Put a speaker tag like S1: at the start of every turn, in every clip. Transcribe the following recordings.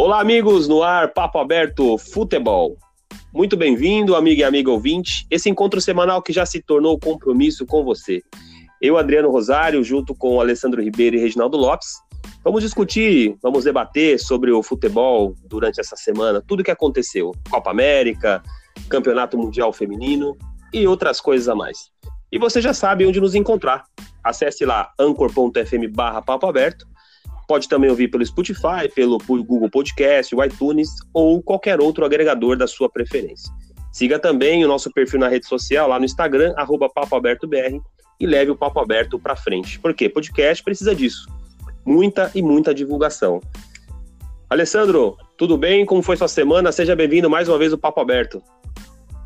S1: Olá, amigos, no ar, Papo Aberto Futebol. Muito bem-vindo, amigo e amiga ouvinte, esse encontro semanal que já se tornou compromisso com você. Eu, Adriano Rosário, junto com Alessandro Ribeiro e Reginaldo Lopes, vamos discutir, vamos debater sobre o futebol durante essa semana, tudo o que aconteceu. Copa América, Campeonato Mundial Feminino e outras coisas a mais. E você já sabe onde nos encontrar. Acesse lá anchor.fm barra papo aberto Pode também ouvir pelo Spotify, pelo Google Podcast, o iTunes ou qualquer outro agregador da sua preferência. Siga também o nosso perfil na rede social, lá no Instagram, papoabertobr, e leve o Papo Aberto para frente. Por quê? Podcast precisa disso. Muita e muita divulgação. Alessandro, tudo bem? Como foi sua semana? Seja bem-vindo mais uma vez ao Papo Aberto.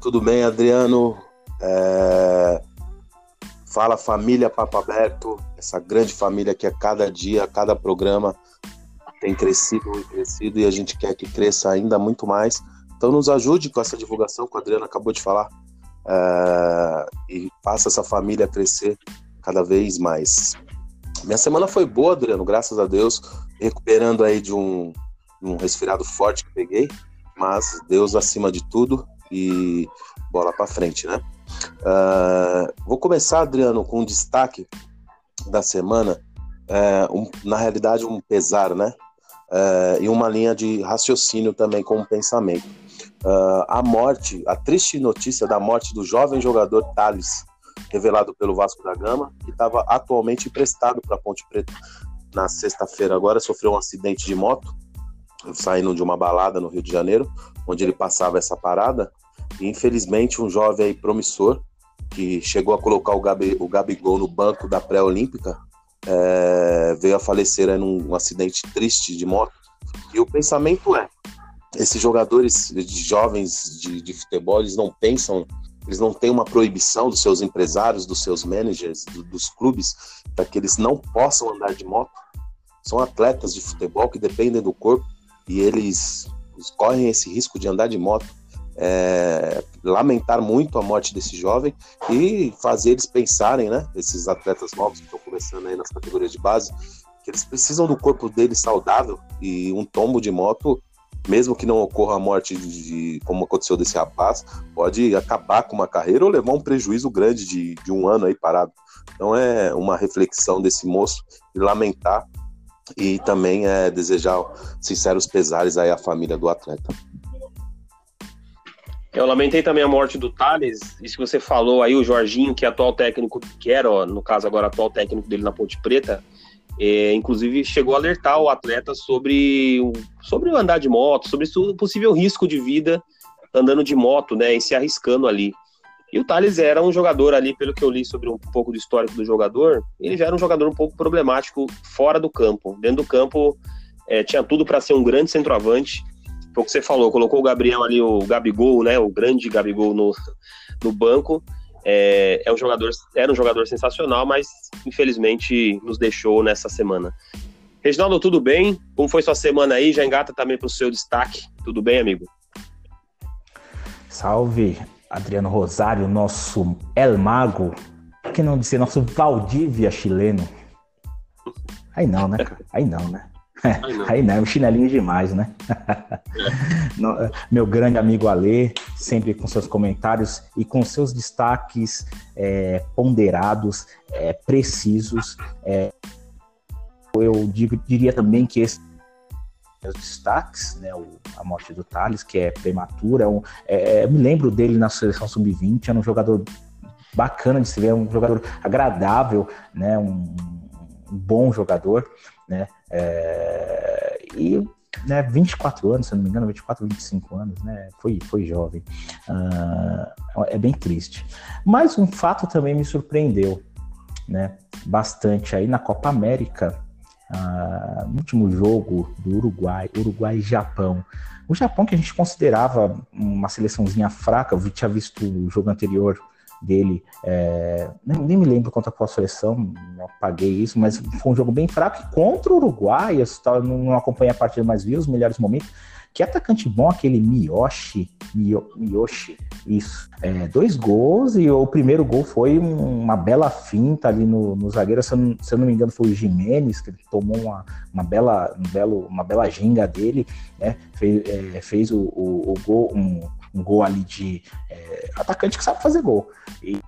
S2: Tudo bem, Adriano. É... Fala família Papo Aberto, essa grande família que a cada dia, a cada programa tem crescido e crescido e a gente quer que cresça ainda muito mais. Então nos ajude com essa divulgação que o Adriano acabou de falar é, e faça essa família crescer cada vez mais. Minha semana foi boa, Adriano, graças a Deus, recuperando aí de um, um resfriado forte que peguei, mas Deus acima de tudo e bola para frente, né? Uh, vou começar, Adriano, com um destaque da semana, uh, um, na realidade um pesar, né? Uh, e uma linha de raciocínio também com um pensamento. a morte, a triste notícia da morte do jovem jogador Thales, revelado pelo Vasco da Gama, que estava atualmente emprestado para Ponte Preta na sexta-feira. Agora sofreu um acidente de moto, saindo de uma balada no Rio de Janeiro, onde ele passava essa parada e, infelizmente, um jovem promissor, que chegou a colocar o, Gabi, o Gabigol no banco da pré-olímpica, é, veio a falecer é, num acidente triste de moto. E o pensamento é: esses jogadores de jovens de, de futebol, eles não pensam, eles não têm uma proibição dos seus empresários, dos seus managers, do, dos clubes, para que eles não possam andar de moto. São atletas de futebol que dependem do corpo e eles correm esse risco de andar de moto é, lamentar muito a morte desse jovem e fazer eles pensarem, né, esses atletas novos que estão começando aí nas categorias de base, que eles precisam do corpo deles saudável e um tombo de moto, mesmo que não ocorra a morte de, como aconteceu desse rapaz, pode acabar com uma carreira ou levar um prejuízo grande de, de um ano aí parado. Então é uma reflexão desse moço e lamentar e também é desejar sinceros pesares aí à família do atleta.
S1: Eu lamentei também a morte do Thales, isso que você falou aí, o Jorginho, que é atual técnico, que era, no caso agora, atual técnico dele na Ponte Preta, é, inclusive chegou a alertar o atleta sobre, sobre o andar de moto, sobre o possível risco de vida andando de moto, né, e se arriscando ali. E o Thales era um jogador ali, pelo que eu li sobre um pouco do histórico do jogador, ele já era um jogador um pouco problemático fora do campo. Dentro do campo, é, tinha tudo para ser um grande centroavante, foi o que você falou, colocou o Gabriel ali, o Gabigol, né? O grande Gabigol no, no banco. É, é um jogador, era um jogador sensacional, mas infelizmente nos deixou nessa semana. Reginaldo, tudo bem? Como foi sua semana aí? Já engata também para o seu destaque. Tudo bem, amigo?
S3: Salve, Adriano Rosário, nosso El Mago. Por que não dizer nosso Valdívia chileno? Aí não, né? Aí não, né? Aí não, é um chinelinho demais, né? É. Meu grande amigo Alê, sempre com seus comentários e com seus destaques é, ponderados, é, precisos. É, eu digo, diria também que esse os destaques, né, o, a morte do Thales, que é prematura, é um, é, me lembro dele na seleção sub-20, era um jogador bacana de se ver, um jogador agradável, né, um, um bom jogador, né? É, e né, 24 anos, se não me engano, 24, 25 anos, né? Foi, foi jovem. Uh, é bem triste. Mas um fato também me surpreendeu, né? Bastante aí na Copa América, uh, no último jogo do Uruguai, Uruguai e Japão. O Japão que a gente considerava uma seleçãozinha fraca, eu tinha visto o jogo anterior dele. É, nem, nem, me lembro contra qual seleção, apaguei isso, mas foi um jogo bem fraco. contra o Uruguai, eu não acompanhei a partida, mas vi os melhores momentos. Que atacante bom, aquele Miyoshi, Miyoshi, isso. É, dois gols e o primeiro gol foi uma bela finta ali no, no zagueiro, se eu, não, se eu não me engano foi o Jimenez, que ele tomou uma, uma, bela, um belo, uma bela ginga dele, né? fez, é, fez o, o, o gol, um, um, gol ali de é, atacante que sabe fazer gol. E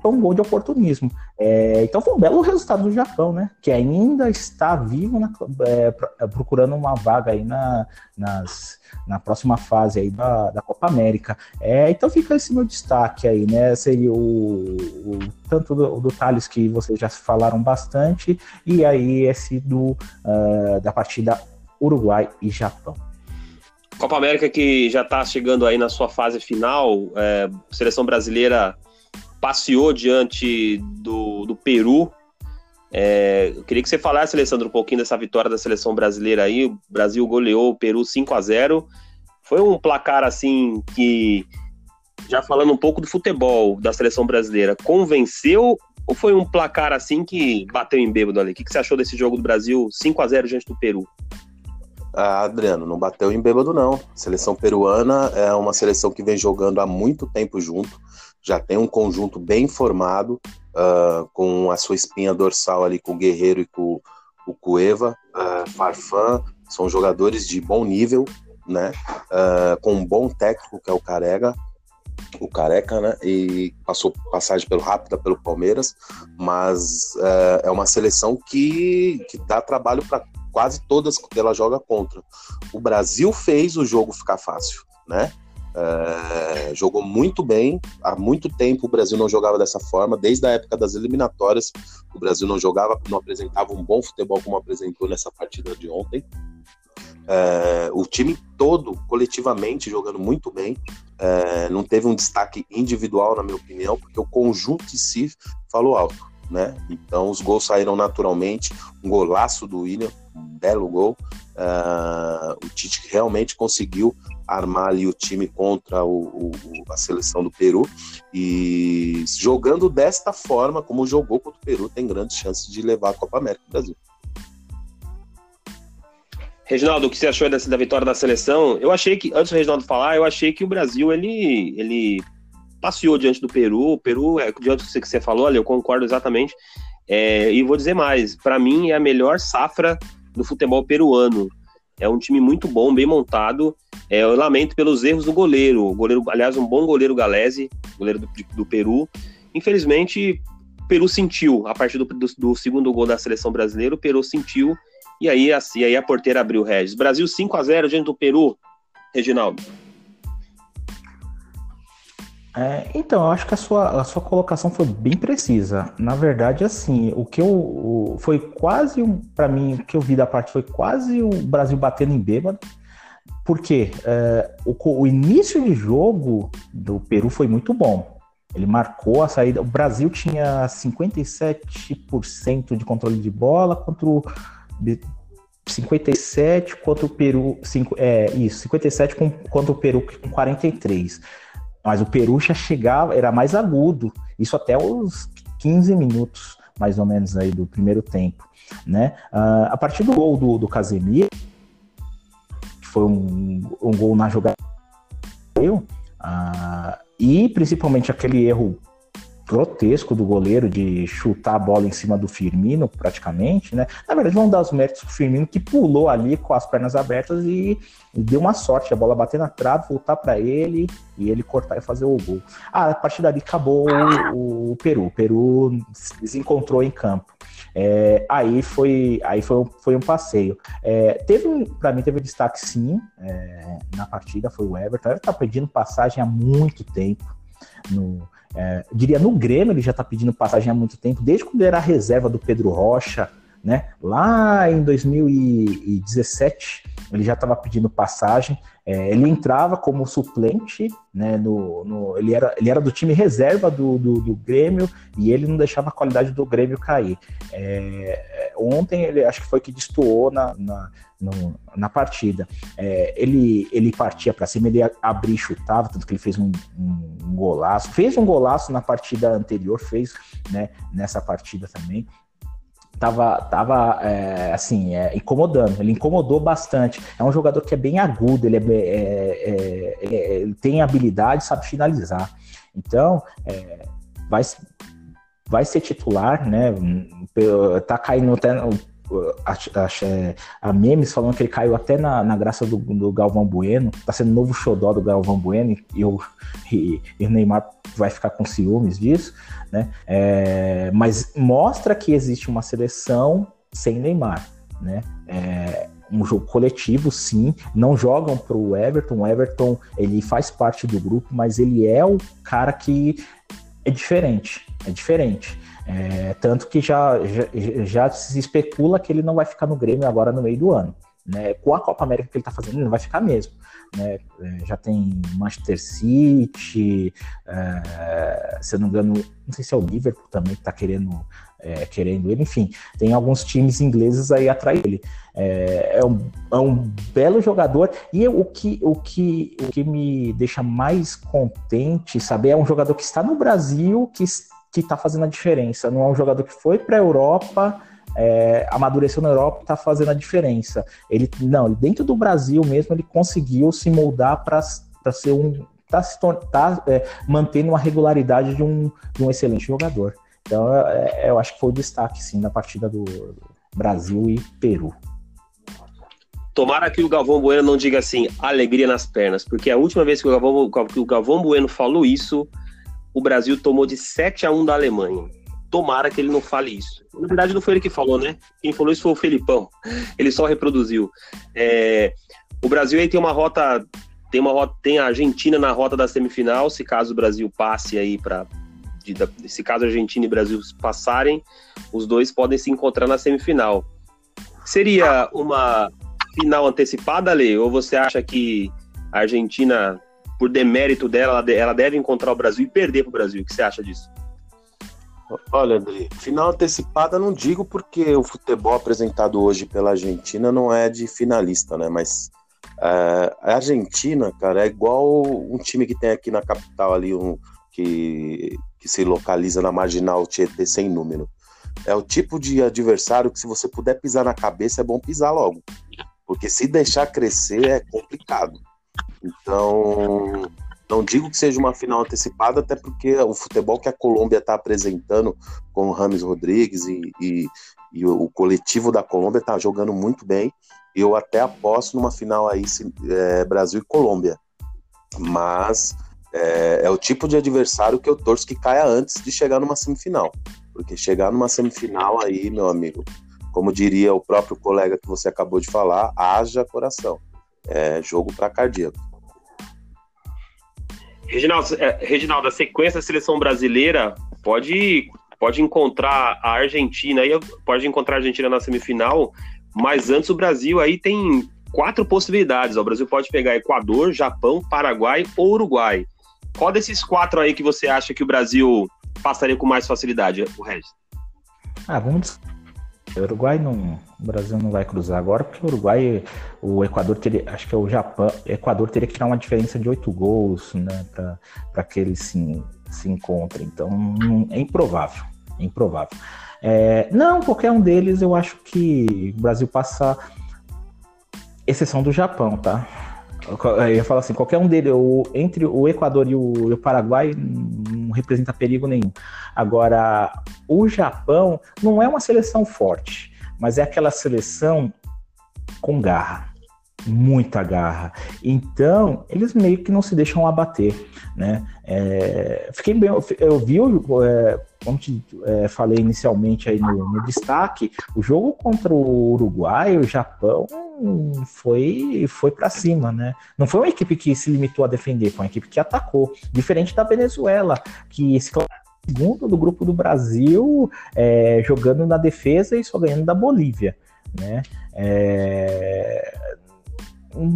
S3: foi um gol de oportunismo. É, então foi um belo resultado do Japão, né? Que ainda está vivo na, é, é, procurando uma vaga aí na, nas, na próxima fase aí da, da Copa América. É, então fica esse meu destaque aí, né? Seria o, o tanto do, do Thales que vocês já falaram bastante, e aí esse do uh, da partida Uruguai e Japão.
S1: Copa América que já está chegando aí na sua fase final, é, seleção brasileira passeou diante do, do Peru. É, eu queria que você falasse, Alessandro, um pouquinho dessa vitória da seleção brasileira aí. O Brasil goleou o Peru 5 a 0 Foi um placar assim que, já falando um pouco do futebol da seleção brasileira, convenceu ou foi um placar assim que bateu em bêbado ali? O que, que você achou desse jogo do Brasil 5 a 0 diante do Peru?
S2: Ah, Adriano, não bateu em bêbado, não. A seleção peruana é uma seleção que vem jogando há muito tempo junto já tem um conjunto bem formado, uh, com a sua espinha dorsal ali com o Guerreiro e com o Cueva, uh, Farfan, são jogadores de bom nível, né? Uh, com um bom técnico que é o Carega, o Careca, né? E passou passagem pelo rápida pelo Palmeiras, mas uh, é uma seleção que, que dá trabalho para quase todas ela joga contra. O Brasil fez o jogo ficar fácil, né? É, jogou muito bem. Há muito tempo o Brasil não jogava dessa forma. Desde a época das eliminatórias, o Brasil não jogava, não apresentava um bom futebol como apresentou nessa partida de ontem. É, o time todo, coletivamente, jogando muito bem. É, não teve um destaque individual, na minha opinião, porque o conjunto em si falou alto. Né? Então os gols saíram naturalmente. Um golaço do William, um belo gol. Uh, o Tite realmente conseguiu armar ali o time contra o, o, a seleção do Peru e jogando desta forma, como jogou contra o Peru, tem grandes chances de levar a Copa América do Brasil.
S1: Reginaldo, o que você achou dessa, da vitória da seleção? Eu achei que, antes do Reginaldo falar, eu achei que o Brasil, ele, ele passeou diante do Peru. O Peru, é, diante do que você falou, ali, eu concordo exatamente. É, e vou dizer mais, para mim é a melhor safra do futebol peruano. É um time muito bom, bem montado. É, eu lamento pelos erros do goleiro. O goleiro, aliás, um bom goleiro Galese, goleiro do, do Peru. Infelizmente, o Peru sentiu, a partir do, do, do, segundo gol da seleção brasileira, o Peru sentiu, e aí, assim, aí a porteira abriu o Regis. Brasil 5 a 0 diante do Peru, Reginaldo.
S3: É, então, eu acho que a sua, a sua colocação foi bem precisa. Na verdade, assim, o que eu. O, foi quase, um, para mim, o que eu vi da parte foi quase o Brasil batendo em bêbado. Porque é, o, o início de jogo do Peru foi muito bom. Ele marcou a saída. O Brasil tinha 57% de controle de bola contra o 57 contra o Peru. Cinco, é, isso, 57 com, contra o Peru com 43. Mas o Peru já chegava, era mais agudo, isso até os 15 minutos, mais ou menos, aí do primeiro tempo. Né? Uh, a partir do gol do, do Casemiro, que foi um, um gol na jogada, uh, e principalmente aquele erro grotesco do goleiro de chutar a bola em cima do Firmino, praticamente, né? Na verdade, vamos dar os méritos pro Firmino, que pulou ali com as pernas abertas e, deu uma sorte, a bola bater na trave, voltar para ele e ele cortar e fazer o gol. Ah, a partir dali acabou o, o Peru. O Peru desencontrou em campo. É, aí foi, aí foi, foi um passeio. É, teve, para mim, teve destaque sim é, na partida, foi o Everton. Ele tá pedindo passagem há muito tempo no, é, diria no Grêmio, ele já está pedindo passagem há muito tempo, desde quando era a reserva do Pedro Rocha, né? Lá em 2017, ele já estava pedindo passagem. É, ele entrava como suplente, né? No, no, ele, era, ele era do time reserva do, do, do, Grêmio e ele não deixava a qualidade do Grêmio cair. É, ontem ele acho que foi que destoou na, na, no, na partida. É, ele, ele partia para cima, ele abria e chutava, tanto que ele fez um, um, um, golaço. Fez um golaço na partida anterior, fez né, nessa partida também. Tava, tava é, assim, é, incomodando. Ele incomodou bastante. É um jogador que é bem agudo, ele, é, é, é, é ele tem habilidade, sabe finalizar. Então, é, vai, vai ser titular, né? Tá caindo até a, memes falando que ele caiu até na, na graça do, do, Galvão Bueno, tá sendo novo xodó do Galvão Bueno e, o, e, e o Neymar vai ficar com ciúmes disso, né? É, mas mostra que existe uma seleção sem Neymar, né? É, um jogo coletivo, sim. Não jogam para o Everton. O Everton ele faz parte do grupo, mas ele é o cara que é diferente. É diferente. É, tanto que já, já, já, se especula que ele não vai ficar no Grêmio agora no meio do ano. Né? Com a Copa América que ele está fazendo, ele não vai ficar mesmo. Né? É, já tem Manchester City, é, se eu não me engano, não sei se é o Liverpool também que está querendo, é, querendo ele, enfim, tem alguns times ingleses aí atrás dele. É, é, um, é um belo jogador e o que, o, que, o que me deixa mais contente, saber, é um jogador que está no Brasil, que que está fazendo a diferença. Não é um jogador que foi para a Europa, é, amadureceu na Europa, está fazendo a diferença. Ele não, dentro do Brasil mesmo, ele conseguiu se moldar para ser um, tá, se tá é, mantendo uma regularidade de um, de um excelente jogador. Então, é, é eu acho que foi o destaque, sim, na partida do Brasil e Peru.
S1: Tomara que o Galvão Bueno não diga assim, alegria nas pernas, porque a última vez que o Galvão, que o Galvão Bueno falou isso, o Brasil tomou de 7 a 1 da Alemanha. Tomara que ele não fale isso. Na verdade, não foi ele que falou, né? Quem falou isso foi o Felipão. Ele só reproduziu. É, o Brasil aí tem uma rota. Tem uma rota, tem a Argentina na rota da semifinal. Se caso o Brasil passe aí para se caso Argentina e Brasil passarem, os dois podem se encontrar na semifinal. Seria uma final antecipada, Lê? Ou você acha que a Argentina por demérito dela, ela deve encontrar o Brasil e perder para o Brasil. O que você acha disso?
S2: Olha, André, final antecipada não digo porque o futebol apresentado hoje pela Argentina não é de finalista, né? Mas é, a Argentina, cara, é igual um time que tem aqui na capital ali, um, que, que se localiza na marginal Tietê sem número. É o tipo de adversário que se você puder pisar na cabeça é bom pisar logo. Porque se deixar crescer é complicado. Então, não digo que seja uma final antecipada, até porque o futebol que a Colômbia está apresentando com o Rames Rodrigues e, e, e o, coletivo da Colômbia está jogando muito bem. Eu até aposto numa final aí é, Brasil e Colômbia. Mas é, é, o tipo de adversário que eu torço que caia antes de chegar numa semifinal. Porque chegar numa semifinal aí, meu amigo, como diria o próprio colega que você acabou de falar, haja coração. É jogo para cardíaco.
S1: Reginaldo, é, Reginaldo, a sequência da seleção brasileira pode, pode encontrar a Argentina aí, pode encontrar a Argentina na semifinal, mas antes o Brasil aí tem quatro possibilidades. O Brasil pode pegar Equador, Japão, Paraguai ou Uruguai. Qual desses quatro aí que você acha que o Brasil passaria com mais facilidade, o Regis?
S3: Ah, vamos o Uruguai não. O Brasil não vai cruzar agora, porque o Uruguai, o Equador teria. Acho que é o Japão. O Equador teria que tirar uma diferença de oito gols, né? Para que eles se, se encontrem. Então é improvável. É improvável. É, não, qualquer um deles eu acho que o Brasil passa. Exceção do Japão, tá? Eu ia falar assim, qualquer um deles, o, entre o Equador e o, o, Paraguai não representa perigo nenhum. Agora, o Japão não é uma seleção forte, mas é aquela seleção com garra, muita garra. Então, eles meio que não se deixam abater, né? É, fiquei bem, eu vi, é, como te é, falei inicialmente aí no, no, destaque, o jogo contra o Uruguai, o Japão foi foi para cima, né? Não foi uma equipe que se limitou a defender, foi uma equipe que atacou, diferente da Venezuela, que se segundo do grupo do Brasil, é, jogando na defesa e só ganhando da Bolívia, né? É,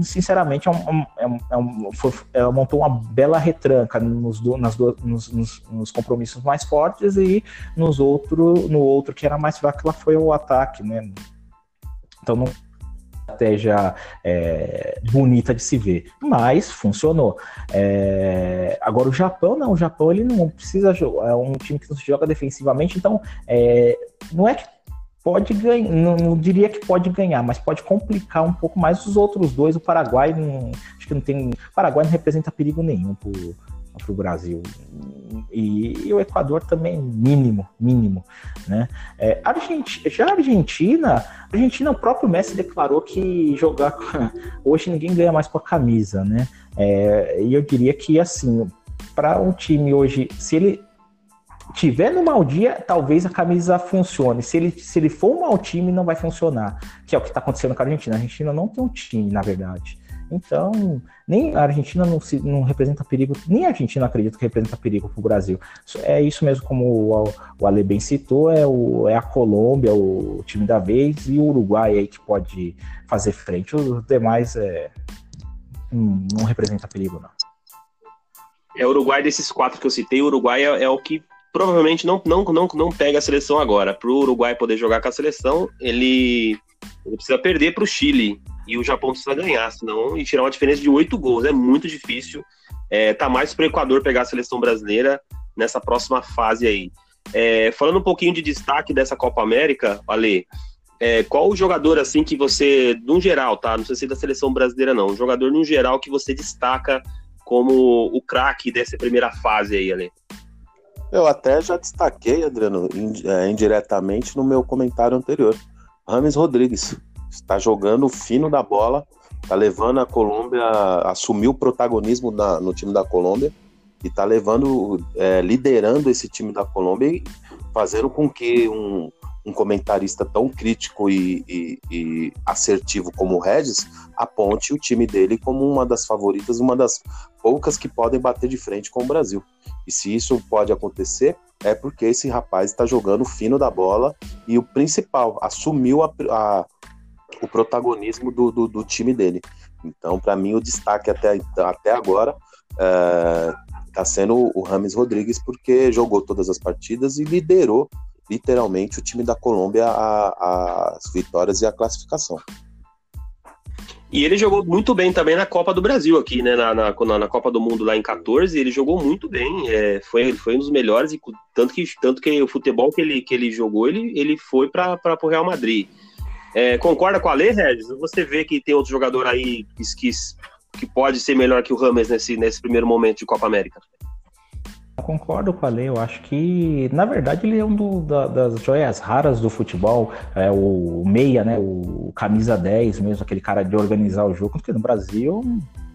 S3: sinceramente, é um, é um, é um, foi, é, montou uma bela retranca nos, do, nas do, nos, nos, nos, compromissos mais fortes e nos outro, no outro que era mais fraco, lá foi o ataque, né? Então, não estratégia é, bonita de se ver, mas funcionou. É, agora o Japão não, o Japão ele não precisa é um time que não se joga defensivamente, então é, não é que pode ganhar, não, não, diria que pode ganhar, mas pode complicar um pouco mais os outros dois. O Paraguai não, acho que não tem, o Paraguai não representa perigo nenhum para o Brasil e, e, o Equador também mínimo, mínimo, né? É, Argentina, já Argentina, a Argentina o próprio Messi declarou que jogar hoje ninguém ganha mais com a camisa, né? É, e eu diria que assim, para um time hoje, se ele tiver no mau dia, talvez a camisa funcione. Se ele, se ele for um mau time, não vai funcionar. Que é o que está acontecendo com a Argentina. A Argentina não tem um time, na verdade. Então, nem a Argentina não, se, não representa perigo, nem a Argentina acredito que representa perigo para o Brasil. É isso mesmo, como o, o Ale bem citou, é, o, é a Colômbia, o time da vez, e o Uruguai aí que pode fazer frente. Os demais é, não, não representa perigo, não.
S1: É o Uruguai desses quatro que eu citei, o Uruguai é, é o que provavelmente não, não, não, não pega a seleção agora. Para o Uruguai poder jogar com a seleção, ele, ele precisa perder para o Chile e o Japão precisa ganhar, senão e tirar uma diferença de oito gols. É muito difícil. É, tá mais para o Equador pegar a seleção brasileira nessa próxima fase aí. É, falando um pouquinho de destaque dessa Copa América, Ale, é, qual o jogador assim que você, no geral, tá? Não sei se da seleção brasileira não, um jogador no geral que você destaca como o craque dessa primeira fase aí, Ale?
S2: Eu até já destaquei, Adriano, é, indiretamente no meu comentário anterior. Rames Rodrigues está jogando fino da bola, está levando a Colômbia, assumiu o protagonismo no time da Colômbia e está levando, é, liderando esse time da Colômbia e fazendo com que um, um comentarista tão crítico e, e, e, assertivo como o Regis aponte o time dele como uma das favoritas, uma das poucas que podem bater de frente com o Brasil. E se isso pode acontecer, é porque esse rapaz está jogando fino da bola e o principal, assumiu a, a, o protagonismo do, do, do time dele. Então, para mim, o destaque até, até agora está é, sendo o Rames Rodrigues, porque jogou todas as partidas e liderou literalmente o time da Colômbia às vitórias e a classificação.
S1: E ele jogou muito bem também na Copa do Brasil aqui, né? Na, na, na Copa do Mundo lá em 14, ele jogou muito bem. É, foi, foi um dos melhores, e tanto que, tanto que o futebol que ele, que ele jogou, ele, ele foi para o Real Madrid. É, concorda com a lei, Regis? Você vê que tem outro jogador aí que, que, pode ser melhor que o Rames nesse, nesse primeiro momento de Copa América?
S3: Eu concordo com a lei, eu acho que, na verdade, ele é um do, da, das joias raras do futebol, é o meia, né, o camisa 10 mesmo, aquele cara de organizar o jogo, porque no Brasil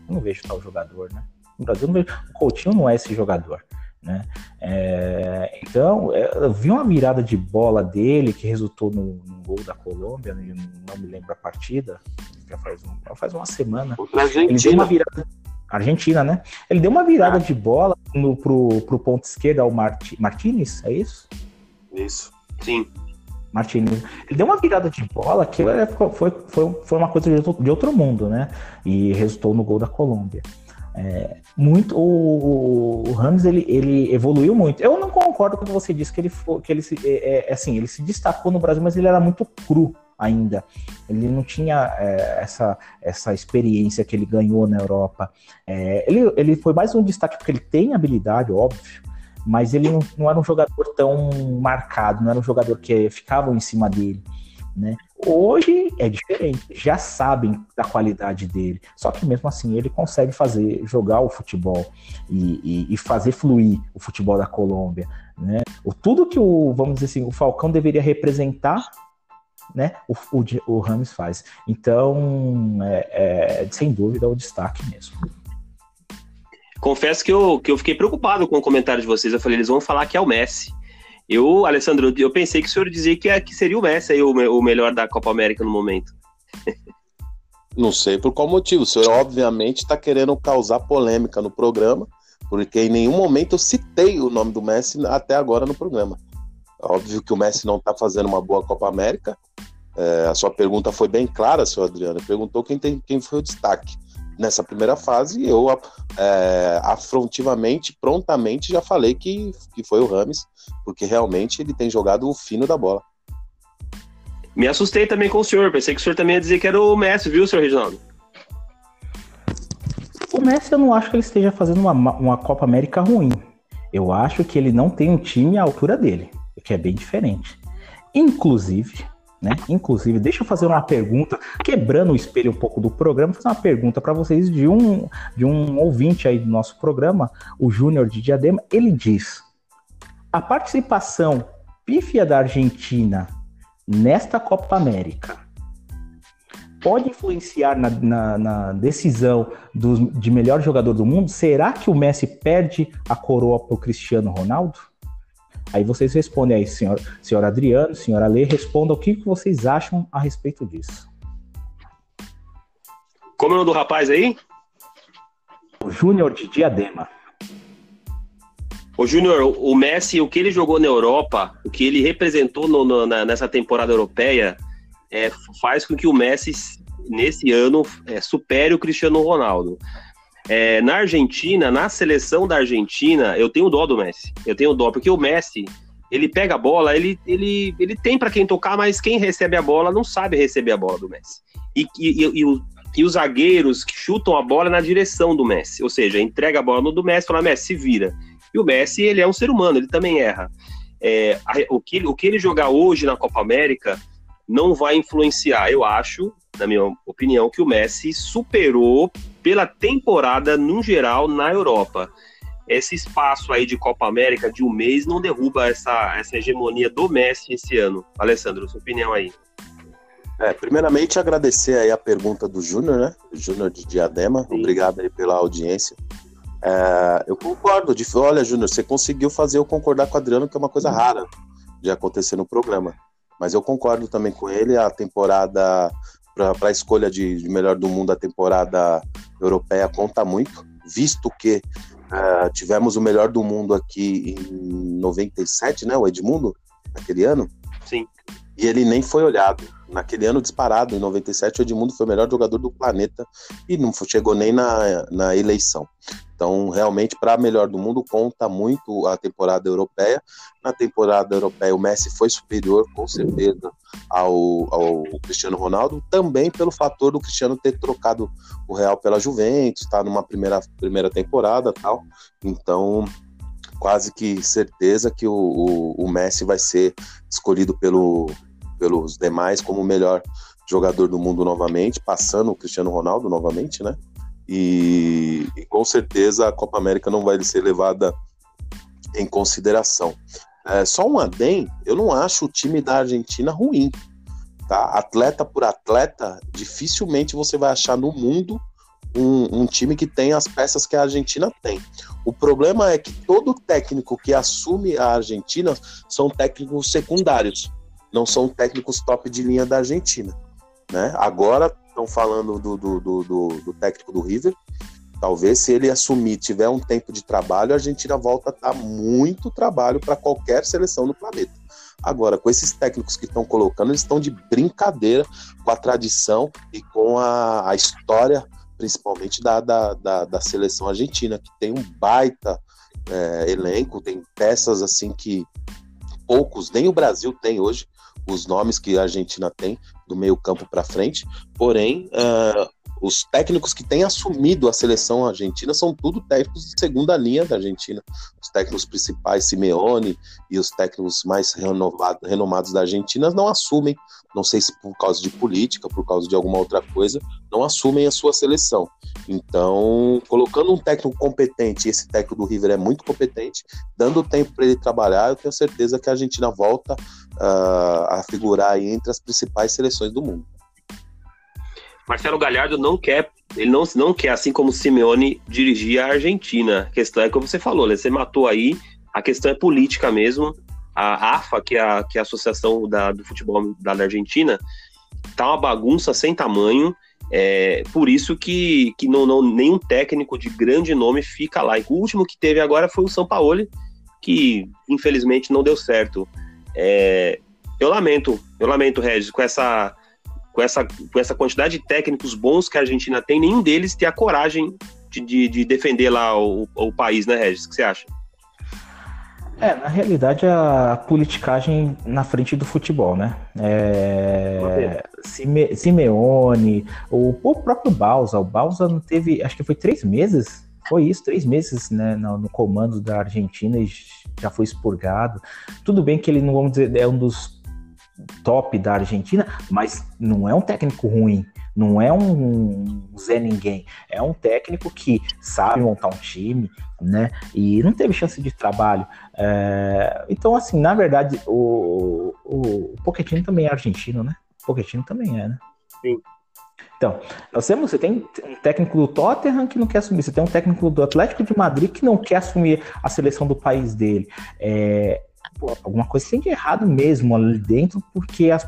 S3: eu não vejo tal jogador, né? No Brasil, vejo, o Coutinho não é esse jogador. Né? É, então, é, eu vi uma virada de bola dele que resultou no, no gol da Colômbia, né? não me lembro a partida, já faz, um, faz uma semana. Ele deu uma virada, Argentina, né? Ele deu uma virada ah. de bola no, pro, pro ponto esquerdo ao Marti, Martinez, é isso?
S1: Isso, sim.
S3: Martinez. Ele deu uma virada de bola que foi, foi, foi uma coisa de outro, de outro mundo, né? E resultou no gol da Colômbia. É, muito o, o Rams ele, ele evoluiu muito. Eu não concordo quando você disse que ele foi, que ele se, é, é, assim ele se destacou no Brasil, mas ele era muito cru ainda. Ele não tinha é, essa, essa experiência que ele ganhou na Europa. É, ele, ele foi mais um destaque porque ele tem habilidade, óbvio, mas ele não, não, era um jogador tão marcado, não era um jogador que ficava em cima dele. Né? Hoje é diferente, já sabem da qualidade dele, só que mesmo assim ele consegue fazer jogar o futebol e, e, e fazer fluir o futebol da Colômbia. Né? O, tudo que o, vamos dizer assim, o Falcão deveria representar né, o, o, o Rames faz. Então, é, é, sem dúvida, é o destaque mesmo.
S1: Confesso que eu, que eu fiquei preocupado com o comentário de vocês. Eu falei, eles vão falar que é o Messi. Eu, Alessandro, eu pensei que o senhor dizia que, é, que seria o Messi aí, o, o melhor da Copa América no momento.
S2: Não sei por qual motivo. O senhor, obviamente, está querendo causar polêmica no programa, porque em nenhum momento eu citei o nome do Messi até agora no programa. Óbvio que o Messi não está fazendo uma boa Copa América. É, a sua pergunta foi bem clara, senhor Adriano. Perguntou quem, tem, quem foi o destaque nessa primeira fase. Eu, é, afrontivamente, prontamente, já falei que, que foi o Rames, porque realmente ele tem jogado o fino da bola.
S1: Me assustei também com o senhor. Pensei que o senhor também ia dizer que era o Messi, viu, senhor Reginaldo?
S3: O Messi, eu não acho que ele esteja fazendo uma, uma Copa América ruim. Eu acho que ele não tem um time à altura dele que é bem diferente. Inclusive, Né? Inclusive, deixa eu fazer uma pergunta, quebrando o espelho um pouco do programa, fazer uma pergunta para vocês de um, de um ouvinte aí do nosso programa, o Júnior de Diadema. Ele diz: a participação pífia da Argentina nesta Copa América pode influenciar na, na, na decisão do, de melhor jogador do mundo? Será que o Messi perde a coroa para o Cristiano Ronaldo? Aí vocês respondem aí, senhor, senhor Adriano, senhora Lê, respondam o que, que vocês acham a respeito disso.
S1: Como é o nome do rapaz aí?
S3: O Júnior de Diadema.
S1: O Júnior, o Messi, o que ele jogou na Europa, o que ele representou no, no, na, nessa temporada europeia, é, faz com que o Messi, nesse ano, é, supere o Cristiano Ronaldo. É, na Argentina, na seleção da Argentina, eu tenho dó do Messi. Eu tenho dó, porque o Messi, ele pega a bola, ele, ele, ele tem para quem tocar, mas quem recebe a bola não sabe receber a bola do Messi. E, e, e, e, e os zagueiros que chutam a bola na direção do Messi, ou seja, entrega a bola no do Messi fala, Messi, se vira. E o Messi, ele é um ser humano, ele também erra. É, o, que, o que ele jogar hoje na Copa América não vai influenciar. Eu acho, na minha opinião, que o Messi superou pela temporada no geral na Europa. Esse espaço aí de Copa América de um mês não derruba essa, essa hegemonia do Messi esse ano. Alessandro, sua opinião aí.
S2: É, primeiramente agradecer aí a pergunta do Júnior, né? Júnior de Diadema. Sim. Obrigado aí pela audiência. É, eu concordo. De, olha, Júnior, você conseguiu fazer eu concordar com o Adriano, que é uma coisa rara de acontecer no programa. Mas eu concordo também com ele. A temporada para a escolha de, de, melhor do mundo, a temporada europeia conta muito, visto que uh, tivemos o melhor do mundo aqui em 97, né? O Edmundo, naquele ano.
S1: Sim.
S2: E ele nem foi olhado. Naquele ano disparado, em 97, o Edmundo foi o melhor jogador do planeta e não chegou nem na, na eleição. Então, realmente, para melhor do mundo, conta muito a temporada europeia. Na temporada europeia, o Messi foi superior, com certeza, ao, ao Cristiano Ronaldo, também pelo fator do Cristiano ter trocado o Real pela Juventus, está numa primeira, primeira temporada tal. Então, quase que certeza que o, o, o Messi vai ser escolhido pelo, pelos demais como o melhor jogador do mundo novamente, passando o Cristiano Ronaldo novamente, né? E, e, com certeza a Copa América não vai ser levada em consideração. É, só um adem, eu não acho o time da Argentina ruim. Tá? Atleta por atleta, dificilmente você vai achar no mundo um, um, time que tem as peças que a Argentina tem. O problema é que todo técnico que assume a Argentina são técnicos secundários não são técnicos top de linha da Argentina. Né? Agora estão falando do, do, do, do, técnico do River. Talvez se ele assumir, tiver um tempo de trabalho, a Argentina volta a dar muito trabalho para qualquer seleção do planeta. Agora, com esses técnicos que estão colocando, eles estão de brincadeira com a tradição e com a, a história, principalmente da, da, da, da, seleção argentina, que tem um baita é, elenco, tem peças assim que poucos, nem o Brasil tem hoje, os nomes que a Argentina tem do meio campo para frente, porém uh, os técnicos que têm assumido a seleção argentina são tudo técnicos de segunda linha da Argentina. Os técnicos principais, Simeone e os técnicos mais renovado, renomados da Argentina, não assumem, não sei se por causa de política, por causa de alguma outra coisa, não assumem a sua seleção. Então, colocando um técnico competente, e esse técnico do River é muito competente, dando tempo para ele trabalhar, eu tenho certeza que a Argentina volta uh, a figurar entre as principais seleções do mundo.
S1: Marcelo Galhardo não quer, ele não, não quer, assim como Simeone, dirigir a Argentina. A questão é que você falou, né? você matou aí, a questão é política mesmo. A AFA, que é a, que é a Associação da, do Futebol da Argentina, tá uma bagunça sem tamanho. É, por isso que, que não, não, nenhum técnico de grande nome fica lá. E o último que teve agora foi o São Paulo, que infelizmente não deu certo. É, eu lamento, eu lamento, Regis, com essa com essa, com essa quantidade de técnicos bons que a Argentina tem, nenhum deles tem a coragem de, de, de defender lá o, o país, né, Regis? O que você acha?
S3: É, na realidade a politicagem na frente do futebol, né? É, Sime, Simeone, o, o próprio Balsa, o Balsa não teve, acho que foi três meses, foi isso, três meses né, no, no comando da Argentina e já foi expurgado. Tudo bem que ele não vamos dizer é um dos top da Argentina, mas não é um técnico ruim, não é um Zé Ninguém, é um técnico que sabe montar um time, né? E não teve chance de trabalho. É... Então, assim, na verdade, o, o, o Pochettino também é argentino, né? O Pochettino também é, né?
S1: Sim.
S3: Então, nós temos, você tem um técnico do Tottenham que não quer assumir, você tem um técnico do Atlético de Madrid que não quer assumir a seleção do país dele. É, pô, alguma coisa tem de errado mesmo ali dentro, porque as,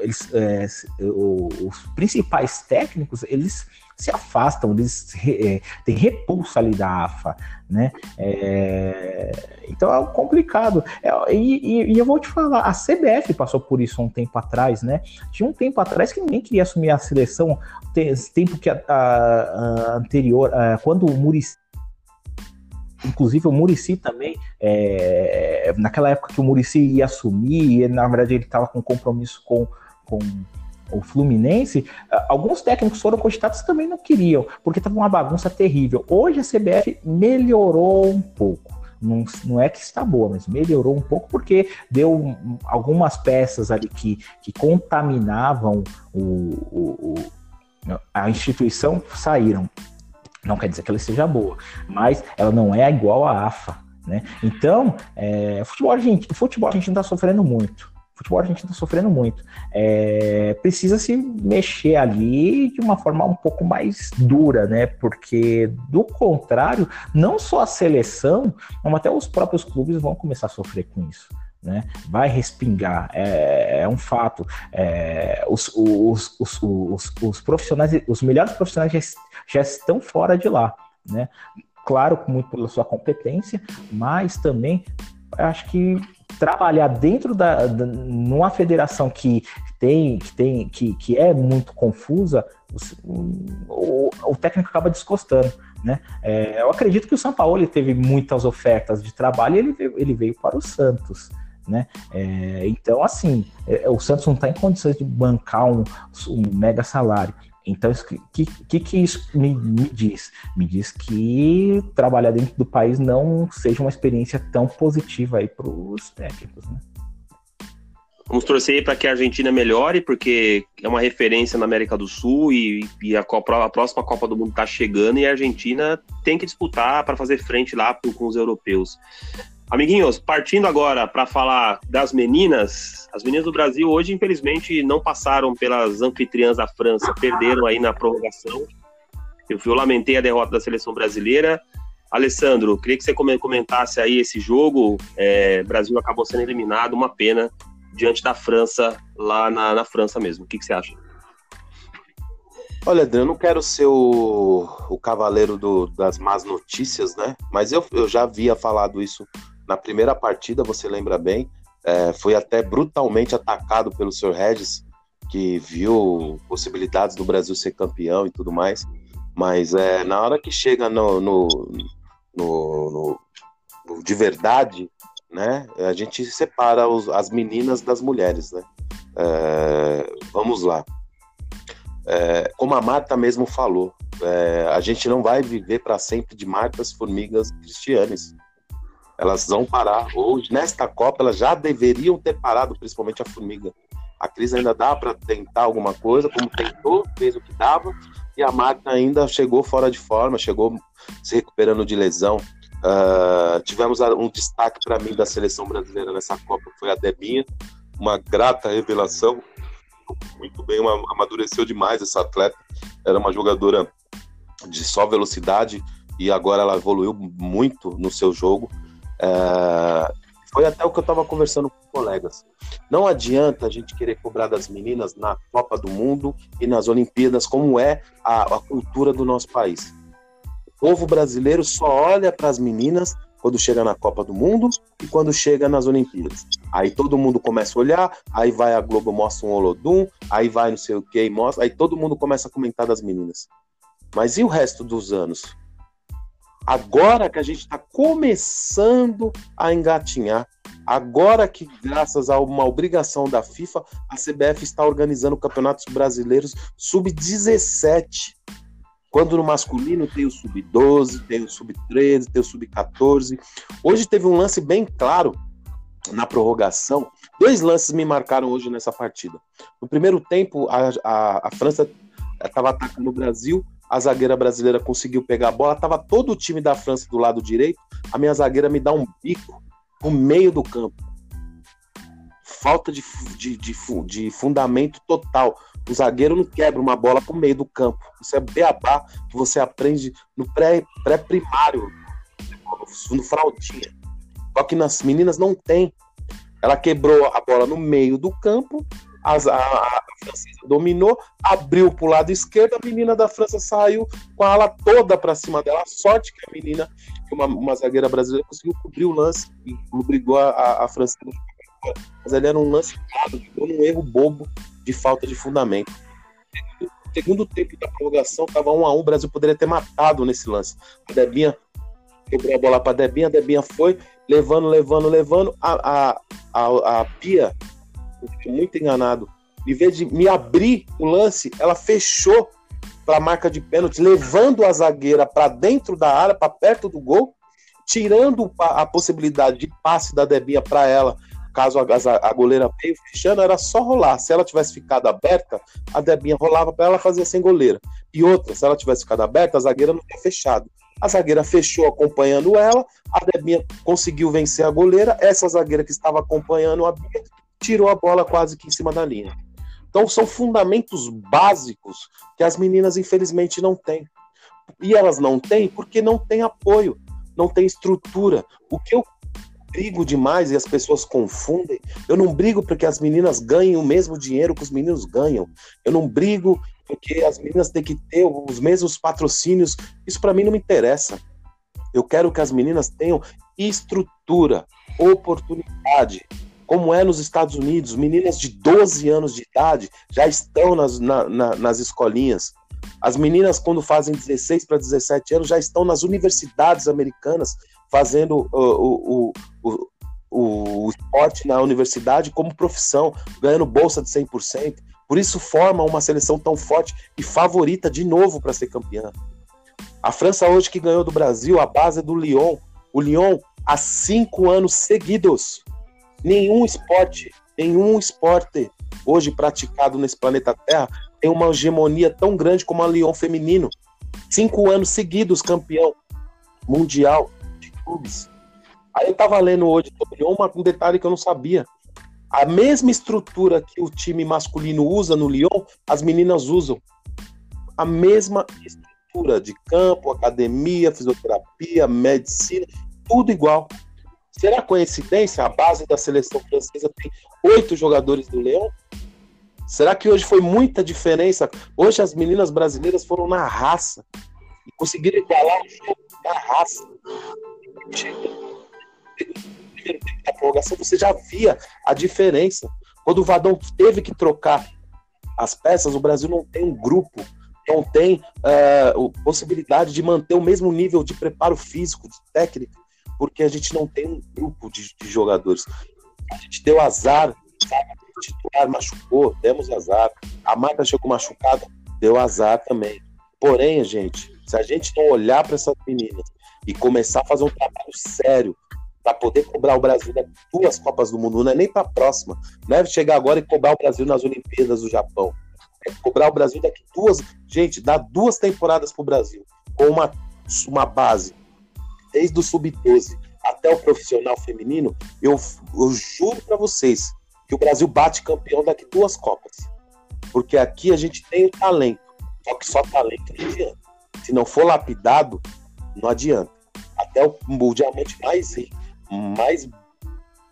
S3: eles, é, os principais técnicos, eles se afastam, eles é, têm repulsa ali da AFA, né? É, então é complicado. É, e, e, eu vou te falar, a CBF passou por isso um tempo atrás, né? Tinha um tempo atrás que ninguém queria assumir a seleção, tempo que a, a, a anterior, a, quando o Murici Inclusive o Murici também, é, naquela época que o Murici ia assumir, e, na verdade ele estava com compromisso com, com o Fluminense, alguns técnicos foram cogitados também não queriam, porque estava uma bagunça terrível. Hoje a CBF melhorou um pouco. Não, não é que está boa, mas melhorou um pouco porque deu algumas peças ali que, que contaminavam o, o, o a instituição saíram. Não quer dizer que ela seja boa, mas ela não é igual à AFA. Né? Então, é, futebol o futebol argentino está sofrendo muito. Futebol argentino está sofrendo muito. É, precisa se mexer ali de uma forma um pouco mais dura, né? Porque, do contrário, não só a seleção, como até os próprios clubes vão começar a sofrer com isso. Né? Vai respingar, é, é um fato. É, os, os, os, os profissionais, os melhores profissionais já, estão fora de lá, né? Claro, muito pela sua competência, mas também acho que trabalhar dentro da, da numa federação que tem que tem que, que é muito confusa, o, o técnico acaba desgostando. Né? É, eu acredito que o São Paulo teve muitas ofertas de trabalho e ele veio, ele veio para o Santos. Né? É, então, assim, é, o Santos não está em condições de bancar um, um mega salário. Então, o que, que, que, isso me, me, diz? Me diz que trabalhar dentro do país não seja uma experiência tão positiva aí para os técnicos, né?
S1: Vamos torcer para que a Argentina melhore, porque é uma referência na América do Sul e, e a, Copa, a, próxima Copa do Mundo está chegando e a Argentina tem que disputar para fazer frente lá com os europeus. Amiguinhos, partindo agora para falar das meninas, as meninas do Brasil hoje, infelizmente, não passaram pelas anfitriãs da França, perderam aí na prorrogação. Eu, eu lamentei a derrota da seleção brasileira. Alessandro, queria que você comentasse aí esse jogo. É, Brasil acabou sendo eliminado, uma pena, diante da França, lá na, na França mesmo. O que, que você acha?
S2: Olha, Adriano, eu não quero ser o, o cavaleiro do, das más notícias, né? Mas eu, eu já havia falado isso na primeira partida, você lembra bem, é, foi até brutalmente atacado pelo Sr. Regis, que viu possibilidades do Brasil ser campeão e tudo mais. Mas é, na hora que chega no, no, no, no de verdade, né, a gente separa os, as meninas das mulheres, né? É, vamos lá. É, como a Marta mesmo falou, é, a gente não vai viver para sempre de Martas, Formigas, Cristianes. Elas vão parar. Hoje, nesta Copa, elas já deveriam ter parado, principalmente a Formiga. A Cris ainda dá para tentar alguma coisa, como tentou, fez o que dava, e a Marta ainda chegou fora de forma, chegou se recuperando de lesão. Uh, tivemos um destaque para mim da seleção brasileira nessa Copa, foi a Debinha, uma grata revelação. Muito bem, uma, amadureceu demais essa atleta. Era uma jogadora de só velocidade e agora ela evoluiu muito no seu jogo. É, foi até o que eu estava conversando com colegas. Não adianta a gente querer cobrar das meninas na Copa do Mundo e nas Olimpíadas, como é a, a cultura do nosso país. O povo brasileiro só olha para as meninas quando chega na Copa do Mundo e quando chega nas Olimpíadas. Aí todo mundo começa a olhar, aí vai a Globo mostra um Olodum, aí vai não sei o que mostra, aí todo mundo começa a comentar das meninas. Mas e o resto dos anos? Agora que a gente está começando a engatinhar, agora que, graças a uma obrigação da FIFA, a CBF está organizando campeonatos brasileiros sub-17. Quando no masculino tem o sub-12, tem o sub-13, tem o sub-14. Hoje teve um lance bem claro na prorrogação, dois lances me marcaram hoje nessa partida. No primeiro tempo, a, a, a França estava atacando o Brasil, a zagueira brasileira conseguiu pegar a bola, estava todo o time da França do lado direito, a minha zagueira me dá um bico no meio do campo. Falta de, de, de, de fundamento total. O zagueiro não quebra uma bola para o meio do campo. Isso é beabá que você aprende no pré-primário, pré no fraldinha. Só que nas meninas não tem. Ela quebrou a bola no meio do campo, a, a, a francesa dominou, abriu para o lado esquerdo, a menina da França saiu com a ala toda para cima dela. A sorte que a menina, uma, uma zagueira brasileira, conseguiu cobrir o lance e obrigou a, a, a francesa mas ele era um lance ficou num erro bobo de falta de fundamento. Segundo tempo da prorrogação, estava um a um, o Brasil poderia ter matado nesse lance. A Debinha quebrou a bola para Debinha, a Debinha foi levando, levando, levando. A, a, a, a Pia, muito enganado, em vez de me abrir o lance, ela fechou para a marca de pênalti, levando a zagueira para dentro da área, para perto do gol, tirando a, possibilidade de passe da Debinha para ela caso a, a, goleira veio fechando, era só rolar. Se ela tivesse ficado aberta, a Debinha rolava para ela fazer sem goleira. E outra, se ela tivesse ficado aberta, a zagueira não tinha fechado. A zagueira fechou acompanhando ela, a Debinha conseguiu vencer a goleira, essa zagueira que estava acompanhando a Bia tirou a bola quase que em cima da linha. Então são fundamentos básicos que as meninas infelizmente não têm. E elas não têm porque não têm apoio, não tem estrutura. O que eu brigo demais e as pessoas confundem. Eu não brigo porque as meninas ganhem o mesmo dinheiro que os meninos ganham. Eu não brigo porque as meninas têm que ter os mesmos patrocínios. Isso para mim não me interessa. Eu quero que as meninas tenham estrutura, oportunidade. Como é nos Estados Unidos, meninas de 12 anos de idade já estão nas, na, na, nas escolinhas. As meninas, quando fazem 16 para 17 anos, já estão nas universidades americanas fazendo o, o, o, o, esporte na universidade como profissão, ganhando bolsa de 100%. Por isso forma uma seleção tão forte e favorita de novo para ser campeã. A França hoje que ganhou do Brasil, a base é do Lyon. O Lyon há cinco anos seguidos. Nenhum esporte, nenhum esporte hoje praticado nesse planeta Terra tem uma hegemonia tão grande como a Lyon feminino. Cinco anos seguidos campeão mundial clubes. Aí eu tava lendo hoje sobre um detalhe que eu não sabia. A mesma estrutura que o time masculino usa no Lyon, as meninas usam. A mesma estrutura de campo, academia, fisioterapia, medicina, tudo igual. Será coincidência? A base da seleção francesa tem oito jogadores do Leão? Será que hoje foi muita diferença? Hoje as meninas brasileiras foram na raça e conseguiram igualar o jogo na raça primeiro prorrogação, você já via a diferença. Quando o Vadão teve que trocar as peças, o Brasil não tem um grupo, não tem uh, possibilidade de manter o mesmo nível de preparo físico, de técnica, porque a gente não tem um grupo de, de jogadores. A gente deu azar, sabe? O titular machucou, demos azar. A marca chegou machucada, deu azar também. Porém, gente, se a gente não olhar para essas meninas e começar a fazer um trabalho sério para poder cobrar o Brasil das duas Copas do Mundo, não é nem para a próxima. Não é chegar agora e cobrar o Brasil nas Olimpíadas do Japão. É cobrar o Brasil daqui duas. Gente, dá duas temporadas para o Brasil, com uma, uma base, desde o sub-12 até o profissional feminino. Eu, eu juro para vocês que o Brasil bate campeão daqui duas Copas. Porque aqui a gente tem o talento. Só que só talento não adianta. Se não for lapidado, não adianta. Até o, o diamante mais mais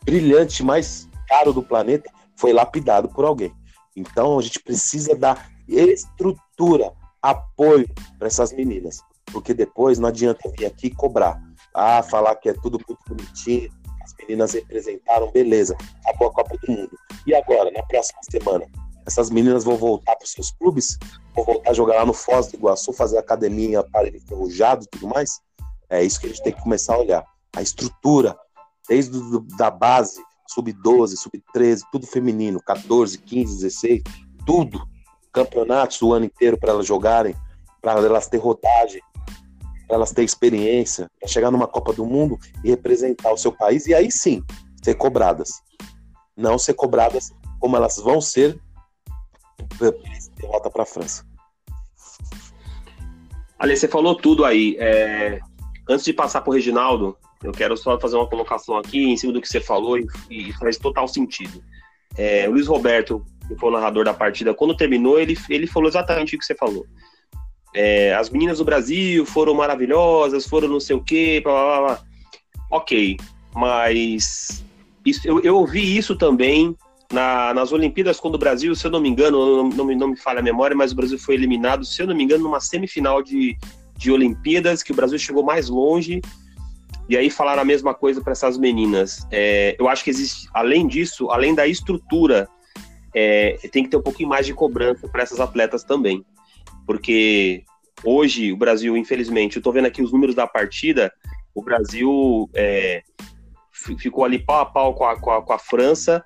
S2: brilhante, mais caro do planeta foi lapidado por alguém. Então a gente precisa dar estrutura, apoio para essas meninas, porque depois não adianta vir aqui cobrar. Ah, falar que é tudo muito bonitinho, as meninas representaram, beleza, acabou a Copa do Mundo. E agora, na próxima semana, essas meninas vão voltar para os seus clubes, vão voltar a jogar lá no Foz do Iguaçu, fazer academia em aparelho enferrujado e tudo mais? É isso que a gente tem que começar a olhar. A estrutura, desde da base, sub-12, sub-13, tudo feminino, 14, 15, 16, tudo. Campeonatos o ano inteiro para elas jogarem, para elas ter rodagem, elas ter experiência, para chegar numa Copa do Mundo e representar o seu país. E aí sim, ser cobradas. Não ser cobradas como elas vão ser derrota para a França.
S1: Ali, você falou tudo aí. É... Antes de passar para o Reginaldo, eu quero só fazer uma colocação aqui em cima do que você falou e, e faz total sentido. É, o Luiz Roberto, que foi o narrador da partida, quando terminou, ele, ele falou exatamente o que você falou. É, as meninas do Brasil foram maravilhosas, foram não sei o quê, blá, blá, blá. Ok, mas isso, eu, eu ouvi isso também na, nas Olimpíadas, quando o Brasil, se eu não me engano, não, não, não me falha a memória, mas o Brasil foi eliminado, se eu não me engano, numa semifinal de, de Olimpíadas, que o Brasil chegou mais longe e aí falaram a mesma coisa para essas meninas. É, eu acho que existe, além disso, além da estrutura, é, tem que ter um pouquinho mais de cobrança para essas atletas também. Porque hoje o Brasil, infelizmente, eu estou vendo aqui os números da partida, o Brasil é, ficou ali pau a pau com a, com a, com a França.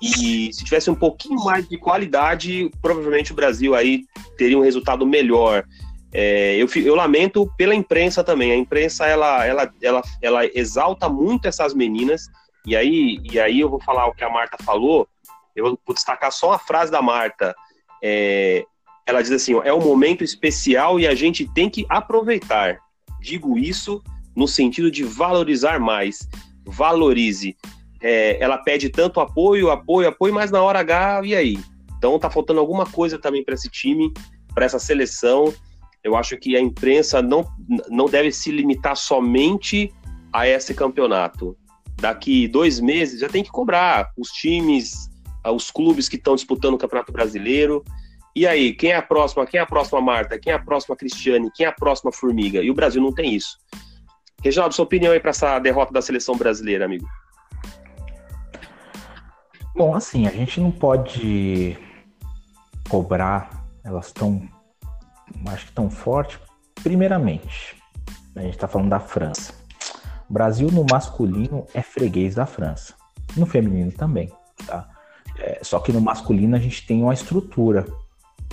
S1: E se tivesse um pouquinho mais de qualidade, provavelmente o Brasil aí teria um resultado melhor. É, eu, eu, lamento pela imprensa também. A imprensa ela, ela, ela, ela exalta muito essas meninas. E aí, e aí eu vou falar o que a Marta falou. Eu vou destacar só a frase da Marta. É, ela diz assim: ó, é um momento especial e a gente tem que aproveitar. Digo isso no sentido de valorizar mais. Valorize. É, ela pede tanto apoio, apoio, apoio, mas na hora H, e aí? Então tá faltando alguma coisa também para esse time, para essa seleção. Eu acho que a imprensa não, não deve se limitar somente a esse campeonato. Daqui dois meses já tem que cobrar os times, os clubes que estão disputando o Campeonato Brasileiro. E aí, quem é a próxima? Quem é a próxima Marta? Quem é a próxima Cristiane? Quem é a próxima Formiga? E o Brasil não tem isso. Reginaldo, sua opinião aí para essa derrota da seleção brasileira, amigo?
S3: Bom, assim, a gente não pode cobrar, elas estão acho que tão forte, primeiramente, a gente está falando da França. O Brasil no masculino é freguês da França, no feminino também, tá? É, só que no masculino a gente tem uma estrutura.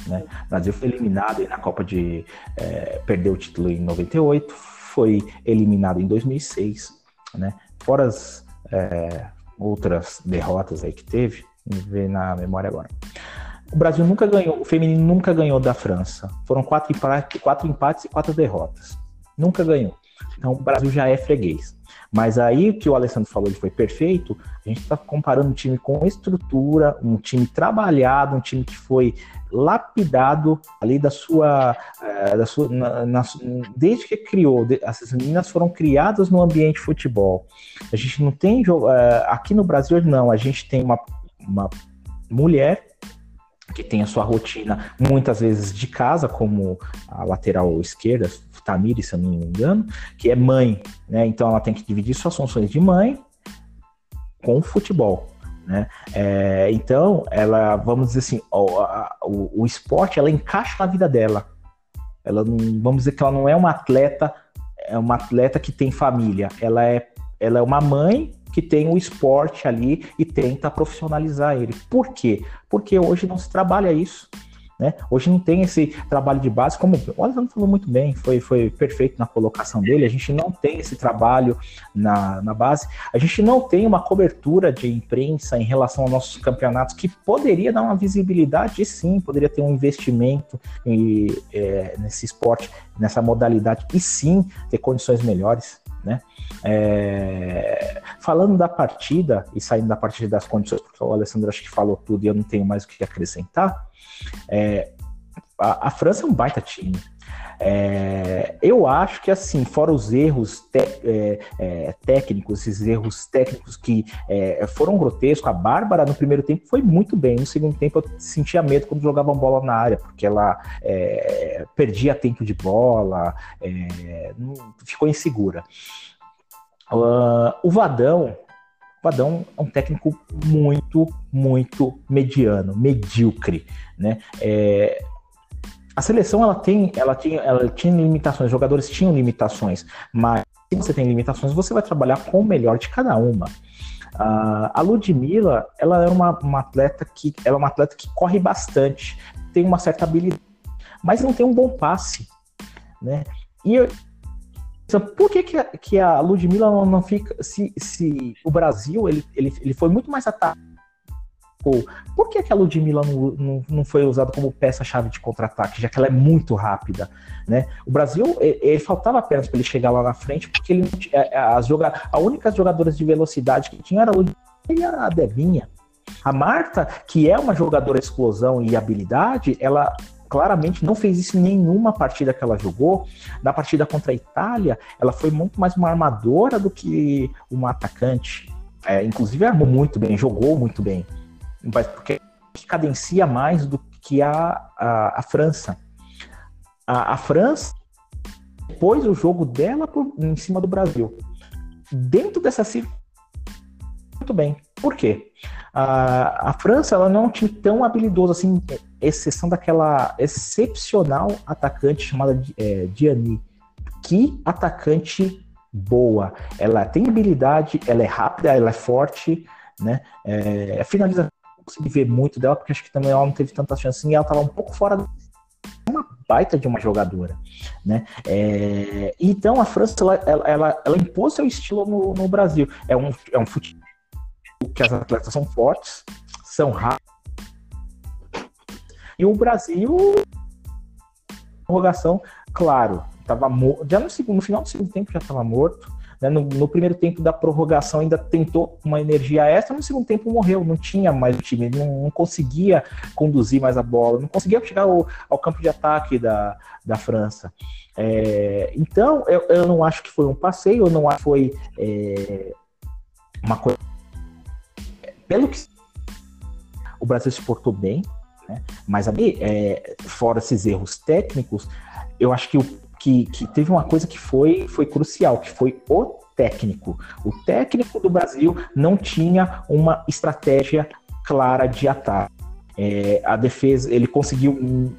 S3: Né? O Brasil foi eliminado na Copa de. É, perdeu o título em 98, foi eliminado em 2006, né? Fora as é, outras derrotas aí que teve, me ver na memória agora. O Brasil nunca ganhou, o feminino nunca ganhou da França. Foram quatro, quatro empates e quatro derrotas. Nunca ganhou. Então o Brasil já é freguês. Mas aí o que o Alessandro falou foi perfeito. A gente está comparando um time com estrutura, um time trabalhado, um time que foi lapidado ali da sua, eh, da sua na, na, desde que criou. Essas meninas foram criadas no ambiente futebol. A gente não tem eh, aqui no Brasil não. A gente tem uma, uma mulher que tem a sua rotina muitas vezes de casa, como a lateral esquerda, Tamiri, se eu não me engano, que é mãe, né? Então ela tem que dividir suas funções de mãe com o futebol. Né? É, então, ela, vamos dizer assim, o, a, o, o, esporte ela encaixa na vida dela. Ela não, vamos dizer que ela não é uma atleta, é uma atleta que tem família. Ela é, ela é uma mãe que tem o esporte ali e tenta profissionalizar ele. Por quê? Porque hoje não se trabalha isso. Né? Hoje não tem esse trabalho de base, como o Alessandro falou muito bem, foi, foi perfeito na colocação dele. A gente não tem esse trabalho na, na base, a gente não tem uma cobertura de imprensa em relação aos nossos campeonatos que poderia dar uma visibilidade, sim, poderia ter um investimento em, é, nesse esporte, nessa modalidade, e sim ter condições melhores. Né? É, falando da partida e saindo da partida das condições, porque o Alessandro acho que falou tudo e eu não tenho mais o que acrescentar. É, a, a, França é um baita time. É, eu acho que assim, fora os erros é, é, técnicos, esses erros técnicos que é, foram grotescos, a Bárbara no primeiro tempo foi muito bem, no segundo tempo eu sentia medo quando jogavam bola na área, porque ela é, perdia tempo de bola, é, ficou insegura. Uh, o Vadão, Vadão é um técnico muito, muito mediano, medíocre, né? É, a seleção ela tem, ela tinha, ela tinha limitações, os jogadores tinham limitações, mas se você tem limitações, você vai trabalhar com o melhor de cada uma. Uh, a Ludmilla, ela é uma, uma atleta que, ela é uma atleta que corre bastante, tem uma certa habilidade, mas não tem um bom passe, né? E por que, que, a, que a Ludmilla não, não fica. Se, se o Brasil ele, ele, ele foi muito mais atacado. Por que, que a Ludmilla não, não, não foi usada como peça-chave de contra-ataque, já que ela é muito rápida? Né? O Brasil, ele, ele faltava apenas para ele chegar lá na frente, porque ele, as joga, a única jogadora de velocidade que tinha era a Ludmilla e a Devinha. A Marta, que é uma jogadora explosão e habilidade, ela claramente não fez isso em nenhuma partida que ela jogou. Na partida contra a Itália, ela foi muito mais uma armadora do que uma atacante. É, inclusive armou muito bem, jogou muito bem. Mas porque cadencia mais do que a, a, a França. A, a, França pôs o jogo dela por, em cima do Brasil. Dentro dessa circunstância, muito bem. Por quê? A, a França ela não tinha tão habilidoso assim, exceção daquela excepcional atacante chamada é, Diani. Que atacante boa. Ela tem habilidade, ela é rápida, ela é forte, né? É, a finalização não consegui ver muito dela, porque acho que também ela não teve tanta chance e ela estava um pouco fora uma baita de uma jogadora, né? É, então a França ela, ela, ela, impôs seu estilo no, no Brasil. É um, é um futebol que as atletas são fortes, são rápidas. E o Brasil, prorrogação, claro, morto. Já no, segundo, no final do segundo tempo já estava morto. Né? No, no, primeiro tempo da prorrogação ainda tentou uma energia extra, no segundo tempo morreu, não tinha mais o time, não, não conseguia conduzir mais a bola, não conseguia chegar ao, ao campo de ataque da, da França. É, então, eu, eu não acho que foi um passeio, eu não acho que foi é, uma coisa pelo que o Brasil se portou bem, né? mas ali, é, fora esses erros técnicos, eu acho que, o, que, que teve uma coisa que foi, foi crucial, que foi o técnico. O técnico do Brasil não tinha uma estratégia clara de ataque. É, a defesa, ele conseguiu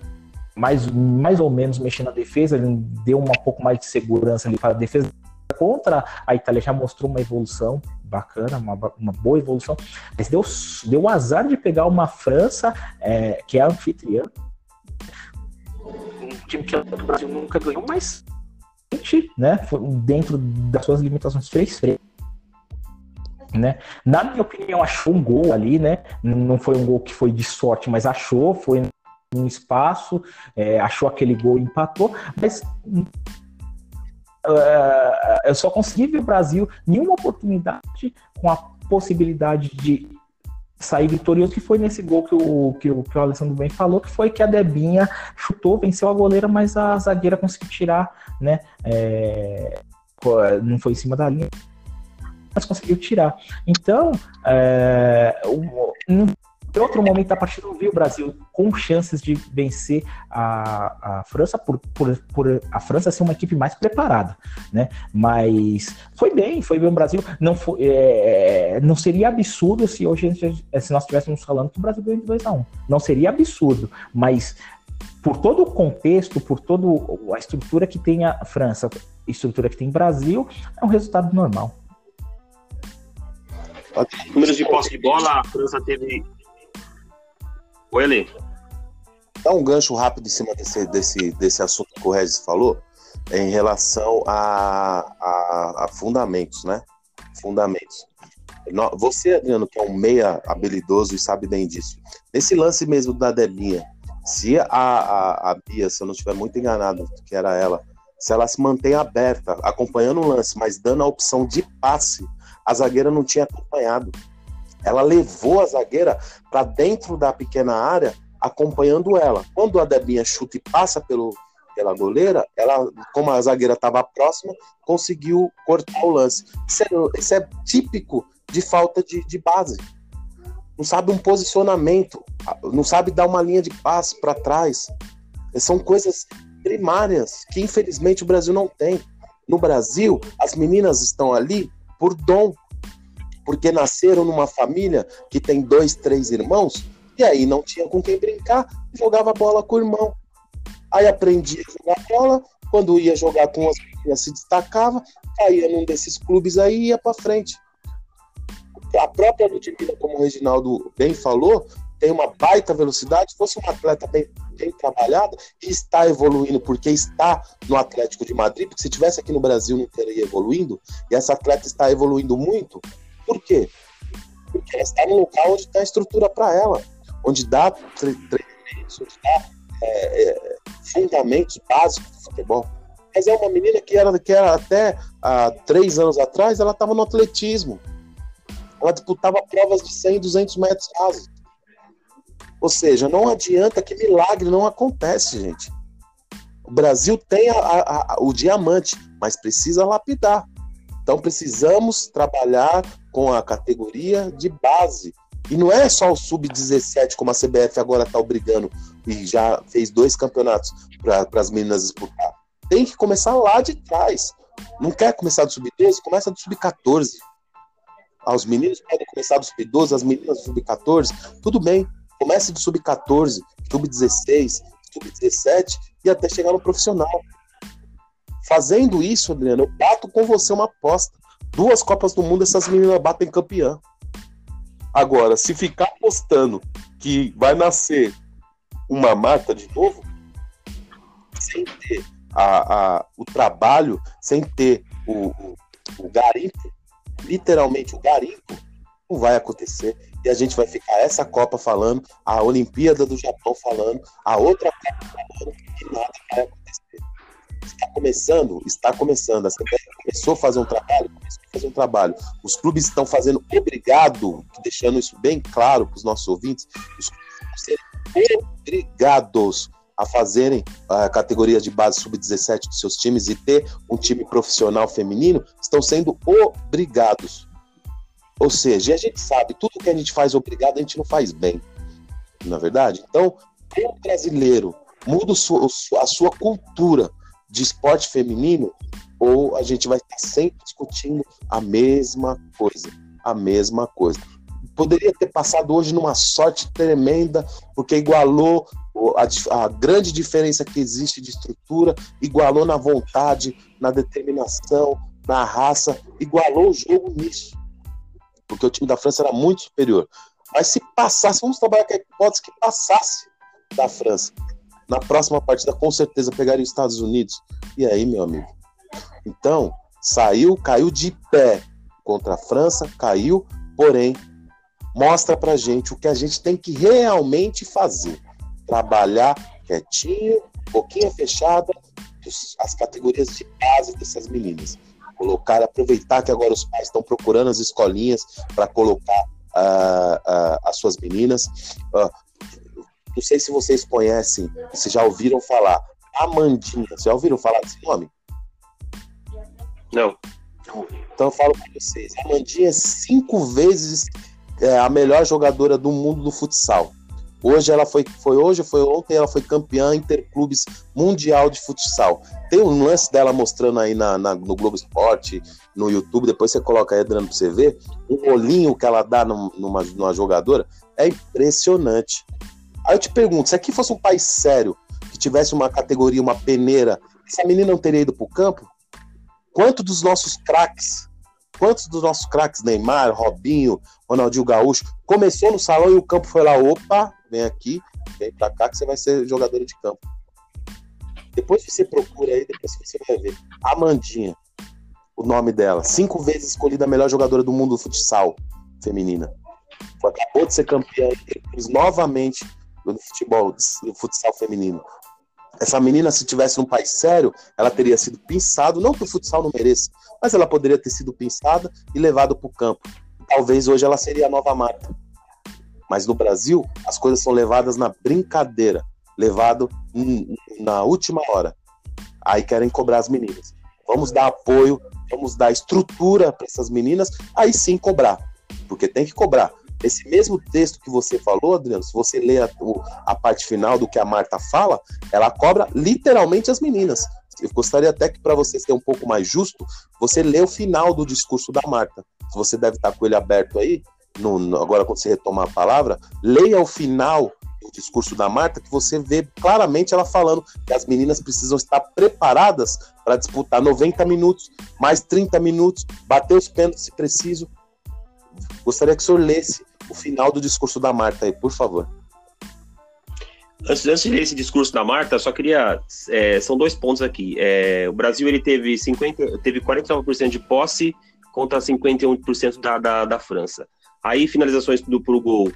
S3: mais, mais ou menos mexer na defesa, ele deu um pouco mais de segurança ali para a defesa. Contra a Itália já mostrou uma evolução, bacana, uma, uma boa evolução, mas deu, deu azar de pegar uma França, é, que é anfitriã, um time que o Brasil nunca ganhou, mas né, dentro das suas limitações fez frente. Né? Na minha opinião, achou um gol ali, né? Não foi um gol que foi de sorte, mas achou, foi um espaço, é, achou aquele gol e empatou, mas uh, eu só consegui ver o Brasil nenhuma oportunidade com a possibilidade de sair vitorioso, que foi nesse gol que o, que o, que o Alessandro bem falou, que foi que a Debinha chutou, venceu a goleira, mas a zagueira conseguiu tirar, né? É, não foi em cima da linha, mas conseguiu tirar. Então, é, não em outro momento da partida, eu vi o Brasil com chances de vencer a, a França, por, por, por, a França ser uma equipe mais preparada, né? Mas foi bem, foi bem o Brasil. Não, foi, é, não seria absurdo se hoje se nós estivéssemos falando que o Brasil ganhou de 2 a 1 um. Não seria absurdo, mas por todo o contexto, por toda a estrutura que tem a França, estrutura que tem o Brasil, é um resultado normal.
S1: Números de posse de bola, a França teve Oi, Eli.
S2: Dá um gancho rápido em cima desse, desse, desse assunto que o Regis falou, em relação a, a, a fundamentos, né? Fundamentos. Você, Adriano, que é um meia habilidoso e sabe bem disso. Nesse lance mesmo da Debinha, se a, a, a Bia, se eu não estiver muito enganado, que era ela, se ela se mantém aberta, acompanhando o lance, mas dando a opção de passe, a zagueira não tinha acompanhado. Ela levou a zagueira para dentro da pequena área, acompanhando ela. Quando a Debinha chuta e passa pelo, pela goleira, ela, como a zagueira estava próxima, conseguiu cortar o lance. Isso é, isso é típico de falta de, de, base. Não sabe um posicionamento, não sabe dar uma linha de passe para trás. São coisas primárias que infelizmente o Brasil não tem. No Brasil, as meninas estão ali por dom, porque nasceram numa família que tem dois, três irmãos, e aí não tinha com quem brincar, jogava bola com o irmão. Aí aprendia a jogar bola, quando ia jogar com as meninas se destacava, caía num desses clubes aí e ia para frente. A própria Ludmilla, como o Reginaldo bem falou, tem uma baita velocidade, fosse um atleta bem, tem trabalhado e está evoluindo, porque está no Atlético de Madrid, porque se tivesse aqui no Brasil não teria evoluindo, e essa atleta está evoluindo muito. Por quê? Porque ela está no local onde está a estrutura para ela, onde dá treinamentos, onde dá é, é, fundamentos básicos do futebol. Mas é uma menina que era, que era até há três anos atrás, ela estava no atletismo. Ela disputava provas de 100, 200 metros rasos. Ou seja, não adianta que milagre não acontece, gente. O Brasil tem a, a, a, o diamante, mas precisa lapidar. Então precisamos trabalhar com a categoria de base. E não é só o sub-17, como a CBF agora está obrigando e já fez dois campeonatos para as meninas disputar. Tem que começar lá de trás. Não quer começar do sub-12? Começa do sub-14. Ah, os meninos podem começar do sub-12, as meninas do sub-14. Tudo bem. Comece do sub-14, sub-16, sub-17 e até chegar no profissional. Fazendo isso, Adriano, eu bato com você uma aposta. Duas Copas do Mundo, essas meninas batem campeã. Agora, se ficar apostando que vai nascer uma Marta de novo, sem ter a, a, o trabalho, sem ter o, o, o garimpo, literalmente o garimpo, não vai acontecer. E a gente vai ficar essa Copa falando, a Olimpíada do Japão falando, a outra Copa falando, e nada vai acontecer. Está começando? Está começando. A CBF começou a fazer um trabalho? Fazer um trabalho. Os clubes estão fazendo obrigado, deixando isso bem claro para os nossos ouvintes, os clubes sendo obrigados a fazerem a categoria de base sub-17 dos seus times e ter um time profissional feminino, estão sendo obrigados. Ou seja, a gente sabe, tudo que a gente faz obrigado, a gente não faz bem. Na é verdade? Então, o brasileiro muda a sua cultura de esporte feminino, ou a gente vai estar sempre discutindo a mesma coisa. A mesma coisa. Poderia ter passado hoje numa sorte tremenda, porque igualou a, a, grande diferença que existe de estrutura, igualou na vontade, na determinação, na raça, igualou o jogo nisso. Porque o time da França era muito superior. Mas se passasse, vamos trabalhar com a hipótese que passasse da França. Na próxima partida, com certeza, pegaria os Estados Unidos. E aí, meu amigo? Então, saiu, caiu de pé contra a França, caiu, porém, mostra pra gente o que a gente tem que realmente fazer trabalhar quietinho, boquinha fechada, as categorias de base dessas meninas. Colocar, aproveitar que agora os pais estão procurando as escolinhas para colocar uh, uh, as suas meninas. Uh, não sei se vocês conhecem, se já ouviram falar. Amandinha, já ouviram falar desse nome?
S1: Não.
S2: Então eu falo para vocês, a Amandinha é cinco vezes é, a melhor jogadora do mundo do futsal. Hoje ela foi, foi hoje, foi ontem, ela foi campeã interclubes mundial de futsal. Tem um lance dela mostrando aí na, na, no Globo Esporte, no YouTube, depois você coloca aí, Adriano, pra você ver. Um rolinho que ela dá numa, numa jogadora é impressionante. Aí eu te pergunto, se aqui fosse um país sério, que tivesse uma categoria, uma peneira, essa menina não teria ido pro campo? Quanto dos nossos craques Quantos dos nossos craques, Neymar, Robinho, Ronaldinho Gaúcho, começou no salão e o campo foi lá, opa, vem aqui, vem pra cá que você vai ser jogador de campo. Depois você procura aí, depois você vai ver. Amandinha, o nome dela, cinco vezes escolhida a melhor jogadora do mundo do futsal feminina. Acabou de ser campeã novamente do futebol, do futsal feminino. Essa menina, se tivesse num país sério, ela teria sido pensado, não que o futsal não mereça, mas ela poderia ter sido pensada e levada para o campo. Talvez hoje ela seria a nova Marta. Mas no Brasil, as coisas são levadas na brincadeira, levado na última hora. Aí querem cobrar as meninas. Vamos dar apoio, vamos dar estrutura para essas meninas, aí sim cobrar. Porque tem que cobrar. Esse mesmo texto que você falou, Adriano, se você ler a, a parte final do que a Marta fala, ela cobra literalmente as meninas. Eu gostaria até que, para você ser um pouco mais justo, você lê o final do discurso da Marta. Você deve estar com ele aberto aí, no, no, agora quando você retomar a palavra, leia o final do discurso da Marta, que você vê claramente ela falando que as meninas precisam estar preparadas para disputar 90 minutos, mais 30 minutos, bater os pênaltis se preciso. Gostaria que o senhor lesse o final do discurso da Marta aí, por favor.
S1: Antes, de ler esse discurso da Marta, só queria. É, são dois pontos aqui. É, o Brasil ele teve, 50, teve 49% de posse contra 51% da, da, da França. Aí finalizações do pro gol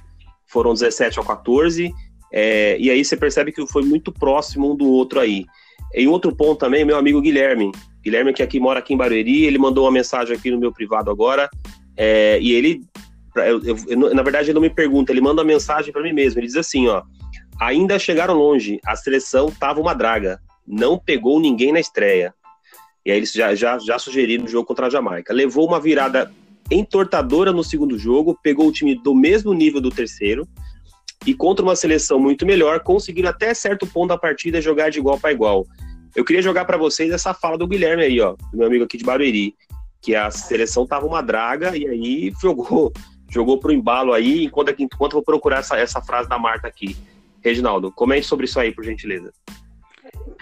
S1: foram 17 a 14. É, e aí você percebe que foi muito próximo um do outro aí. Em outro ponto também, meu amigo Guilherme. Guilherme, que aqui mora aqui em Barueri, ele mandou uma mensagem aqui no meu privado agora. É, e ele, eu, eu, na verdade, ele não me pergunta, ele manda uma mensagem para mim mesmo. Ele diz assim: ó, ainda chegaram longe, a seleção tava uma draga, não pegou ninguém na estreia. E aí eles já, já, já sugeriram o jogo contra a Jamaica. Levou uma virada entortadora no segundo jogo, pegou o time do mesmo nível do terceiro, e contra uma seleção muito melhor, conseguiram até certo ponto da partida jogar de igual para igual. Eu queria jogar para vocês essa fala do Guilherme aí, ó, do meu amigo aqui de Barueri, que a seleção tava uma draga e aí jogou jogou pro embalo aí, enquanto, enquanto eu vou procurar essa, essa frase da Marta aqui. Reginaldo, comente sobre isso aí, por gentileza.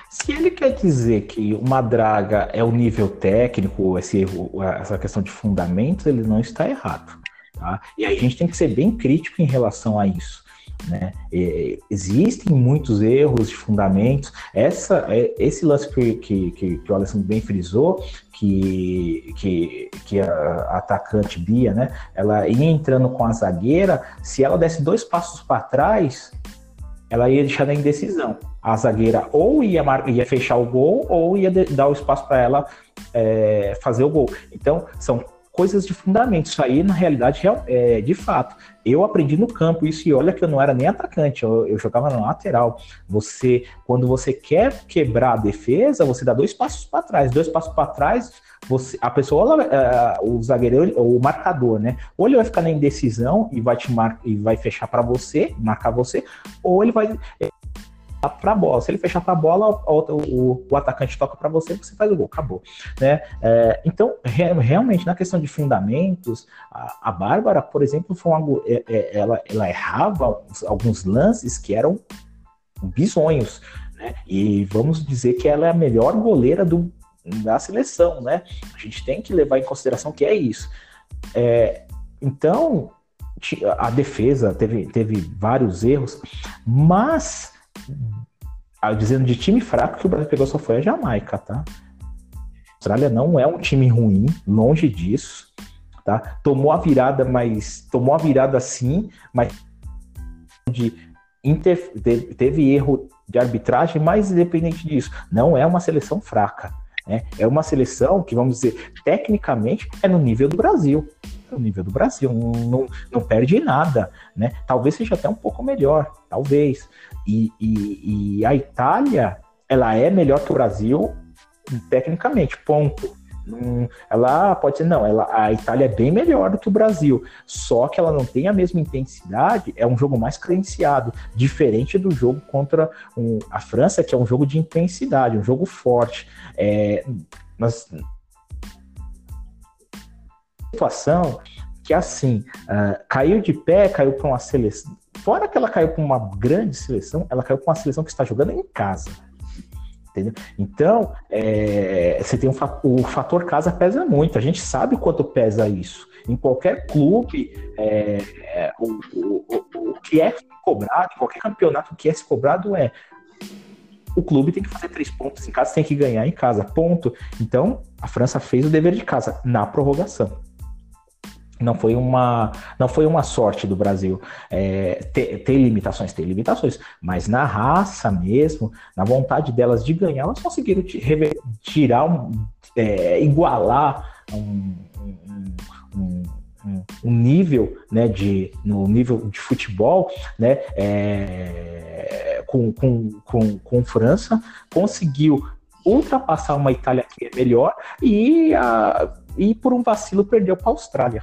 S3: Se ele quer dizer que uma draga é o nível técnico, esse, essa questão de fundamentos, ele não está errado. Tá? E a gente tem que ser bem crítico em relação a isso. Né? E, existem muitos erros de fundamentos. Essa, é, esse lance que, que, que, o Alessandro bem frisou, que, que, que a, atacante Bia, né? ela ia entrando com a zagueira, se ela desse dois passos para trás, ela ia deixar na indecisão. A zagueira ou ia, ia fechar o gol ou ia dar o espaço para ela é, fazer o gol. Então, são coisas de fundamento. Isso aí, na realidade, é, de fato. Eu aprendi no campo isso e olha que eu não era nem atacante, eu, eu jogava na lateral. Você, quando você quer quebrar a defesa, você dá dois passos para trás. Dois passos para trás, você, a pessoa, uh, o zagueiro, o marcador, né? Ou ele vai ficar na indecisão e vai te mar, e vai fechar para você, marcar você, ou ele vai para a bola. Se ele fechar para a bola, o, o, o, atacante toca para você, você faz o gol, acabou. Né? É, então, re, realmente, na questão de fundamentos, a, a Bárbara, por exemplo, foi uma, é, é, ela, ela errava alguns lances que eram bizonhos. Né? E vamos dizer que ela é a melhor goleira do, da seleção, né? A gente tem que levar em consideração que é isso. É, então, a defesa teve, teve vários erros, mas dizendo de time fraco que o Brasil pegou só foi a Jamaica, tá? A Austrália não é um time ruim, longe disso, tá? Tomou a virada, mas tomou a virada sim, mas de inter, teve erro de arbitragem, mas independente disso, não é uma seleção fraca. Né? É uma seleção que, vamos dizer, tecnicamente é no nível do Brasil. No nível do Brasil, não, não, não perde nada. Né? Talvez seja até um pouco melhor, talvez. E, e, e a Itália, ela é melhor que o Brasil tecnicamente, ponto. ela pode ser, não, ela, a Itália é bem melhor do que o Brasil, só que ela não tem a mesma intensidade, é um jogo mais credenciado, diferente do jogo contra um, a França, que é um jogo de intensidade, um jogo forte. É, situação que assim, uh, caiu de pé, caiu para uma seleção, Fora que ela caiu com uma grande seleção, ela caiu com uma seleção que está jogando em casa. Entendeu? Então, é, você tem um, o fator casa pesa muito. A gente sabe quanto pesa isso. Em qualquer clube, é, o, o, o, o, que é cobrado, qualquer campeonato, o que é se cobrado é o clube tem que fazer três pontos em casa, tem que ganhar em casa, ponto. Então, a França fez o dever de casa na prorrogação não foi uma não foi uma sorte do Brasil é, ter, ter, limitações ter limitações mas na raça mesmo na vontade delas de ganhar elas conseguiram tirar um, é, igualar um, um, um, nível né de no nível de futebol né é, com, com, com, com França conseguiu ultrapassar uma Itália que é melhor e a, e por um vacilo perdeu para a Austrália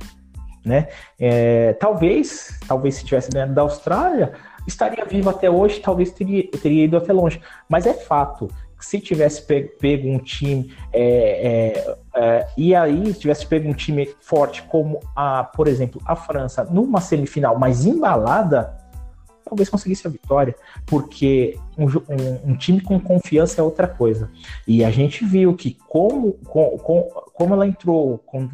S3: né? É, talvez, talvez se tivesse ganhado da Austrália, estaria vivo até hoje, talvez teria, teria ido até longe. Mas é fato se tivesse pego, pego um time é, é, é, e aí tivesse pego um time forte como a, por exemplo, a França numa semifinal mais embalada, talvez conseguisse a vitória, porque um, um, time com confiança é outra coisa. E a gente viu que como, com, com, como ela entrou, quando,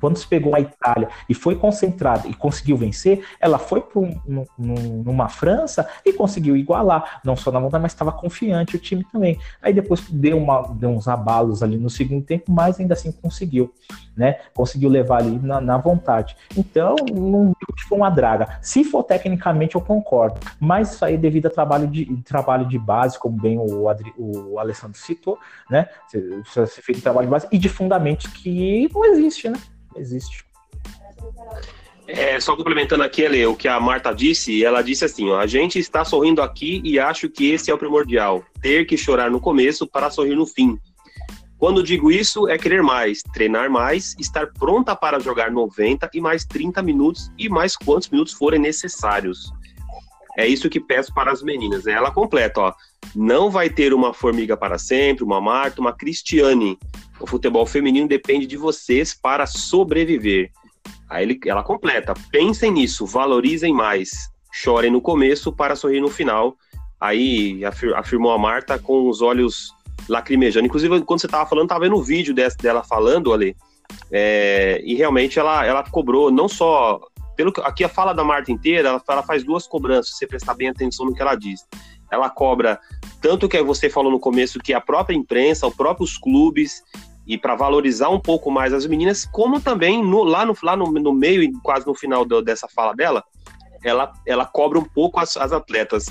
S3: quando se pegou a Itália e foi concentrada e conseguiu vencer, ela foi para um, numa França e conseguiu igualar, não só na vontade, mas estava confiante o time também. Aí depois deu, uma, deu uns abalos ali no segundo tempo, mas ainda assim conseguiu, né? Conseguiu levar ali na, na vontade. Então, não foi uma draga. Se for tecnicamente, eu concordo, mas isso aí devido a trabalho de, trabalho de base, como bem o, Adri, o Alessandro citou, né? Precisa ser feito trabalho de base e de fundamentos que não existe, né? Não existe.
S1: É, só complementando aqui, Ale, o que a Marta disse, ela disse assim: ó, a gente está sorrindo aqui e acho que esse é o primordial. Ter que chorar no começo para sorrir no fim. Quando digo isso, é querer mais, treinar mais, estar pronta para jogar 90 e mais 30 minutos e mais quantos minutos forem necessários. É isso que peço para as meninas. Ela completa, ó. Não vai ter uma formiga para sempre, uma Marta, uma Cristiane. O futebol feminino depende de vocês para sobreviver. Aí ele, ela completa. Pensem nisso, valorizem mais. Chorem no começo para sorrir no final. Aí afir, afirmou a Marta com os olhos lacrimejando. Inclusive, quando você estava falando, estava vendo o vídeo dessa, dela falando ali. É, e realmente ela, ela cobrou não só pelo aqui a fala da Marta inteira, ela, ela faz duas cobranças, se você prestar bem atenção no que ela diz. Ela cobra tanto que você falou no começo que a própria imprensa, os próprios clubes e para valorizar um pouco mais as meninas, como também no, lá, no, lá no, no meio e quase no final do, dessa fala dela, ela, ela cobra um pouco as, as atletas.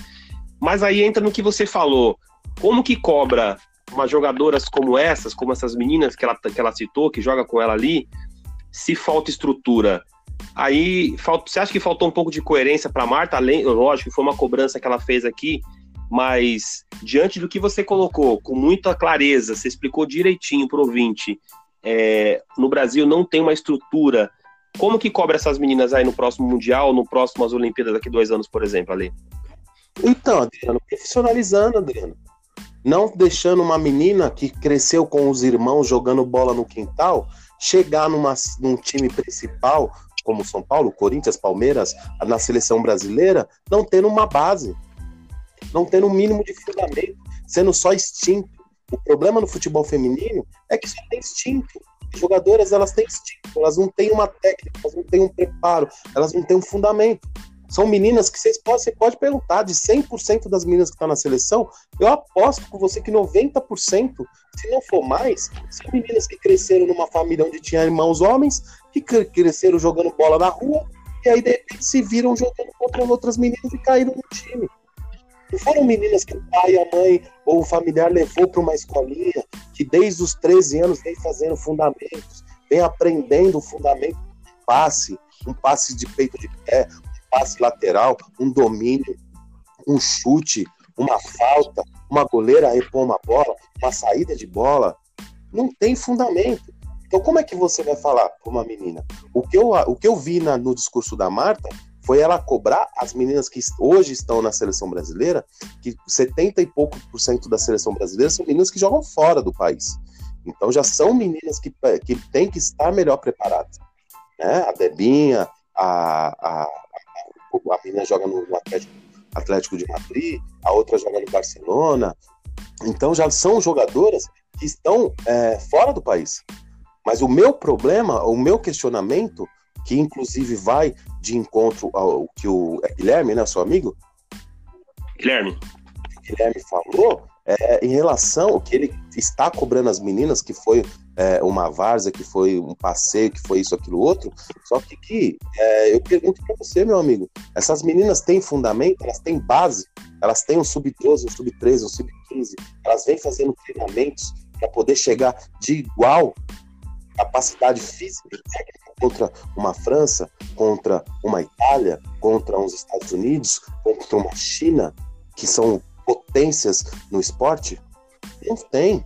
S1: Mas aí entra no que você falou, como que cobra umas jogadoras como essas, como essas meninas que ela, que ela citou, que joga com ela ali, se falta estrutura, Aí, você acha que faltou um pouco de coerência para Marta? Além, lógico, foi uma cobrança que ela fez aqui, mas diante do que você colocou, com muita clareza, você explicou direitinho para o ouvinte, é, no Brasil não tem uma estrutura. Como que cobra essas meninas aí no próximo Mundial, no próximo as Olimpíadas daqui dois anos, por exemplo, ali?
S2: Então, Adriano, profissionalizando, Adriano. Não deixando uma menina que cresceu com os irmãos jogando bola no quintal chegar numa, num time principal como São Paulo, Corinthians, Palmeiras, na seleção brasileira, não tendo uma base, não tendo um mínimo de fundamento, sendo só instinto. O problema no futebol feminino é que só tem instinto. As jogadoras elas têm instinto, elas não têm uma técnica, elas não têm um preparo, elas não têm um fundamento. São meninas que vocês podem, você pode perguntar, de 100% das meninas que estão na seleção, eu aposto com você que 90%, se não for mais, são meninas que cresceram numa família onde tinha irmãos homens, que cresceram jogando bola na rua, e aí de repente se viram jogando contra outras meninas e caíram no time. Não foram meninas que o pai, a mãe ou o familiar levou para uma escolinha, que desde os 13 anos vem fazendo fundamentos, vem aprendendo o fundamento de passe, um passe de peito de pé, passe lateral, um domínio, um chute, uma falta, uma goleira repor uma bola, uma saída de bola, não tem fundamento. Então, como é que você vai falar para uma menina? O que eu, o que eu vi na, no discurso da Marta foi ela cobrar as meninas que hoje estão na seleção brasileira, que 70 e pouco por cento da seleção brasileira são meninas que jogam fora do país. Então já são meninas que, que têm que estar melhor preparadas. Né? A Debinha, a, a, a menina joga no Atlético, Atlético de Madrid, a outra joga no Barcelona. Então já são jogadoras que estão é, fora do país. Mas o meu problema, o meu questionamento, que inclusive vai de encontro ao que o é Guilherme, né, seu amigo?
S1: Guilherme.
S2: Guilherme falou, é, em relação ao que ele está cobrando as meninas, que foi é, uma várzea, que foi um passeio, que foi isso, aquilo, outro. Só que, que é, eu pergunto para você, meu amigo, essas meninas têm fundamento, elas têm base, elas têm um sub-12, um sub-13, um sub-15, elas vêm fazendo treinamentos para poder chegar de igual capacidade física e técnica contra uma França, contra uma Itália, contra uns Estados Unidos, contra uma China, que são potências no esporte? Não tem.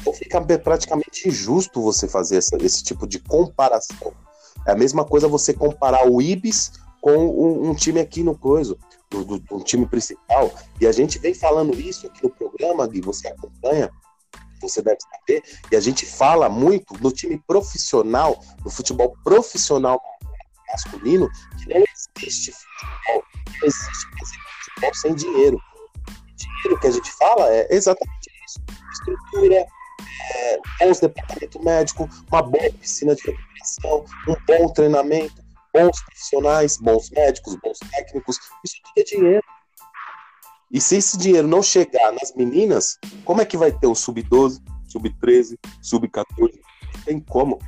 S2: Então fica praticamente injusto você fazer essa, esse tipo de comparação. É a mesma coisa você comparar o Ibis com um, um time aqui no coisa, do, do, do, time principal. E a gente vem falando isso aqui no programa, Gui, você acompanha, você deve saber, e a gente fala muito no time profissional, no futebol profissional masculino, que não existe futebol, não existe futebol sem dinheiro aquilo que a gente fala é exatamente isso. Estrutura, é, bons departamento médico, uma boa piscina de recuperação, um bom treinamento, bons profissionais, bons médicos, bons técnicos, isso tudo é dinheiro. E se esse dinheiro não chegar nas meninas, como é que vai ter o sub-12, sub-13, sub-14? Não tem como.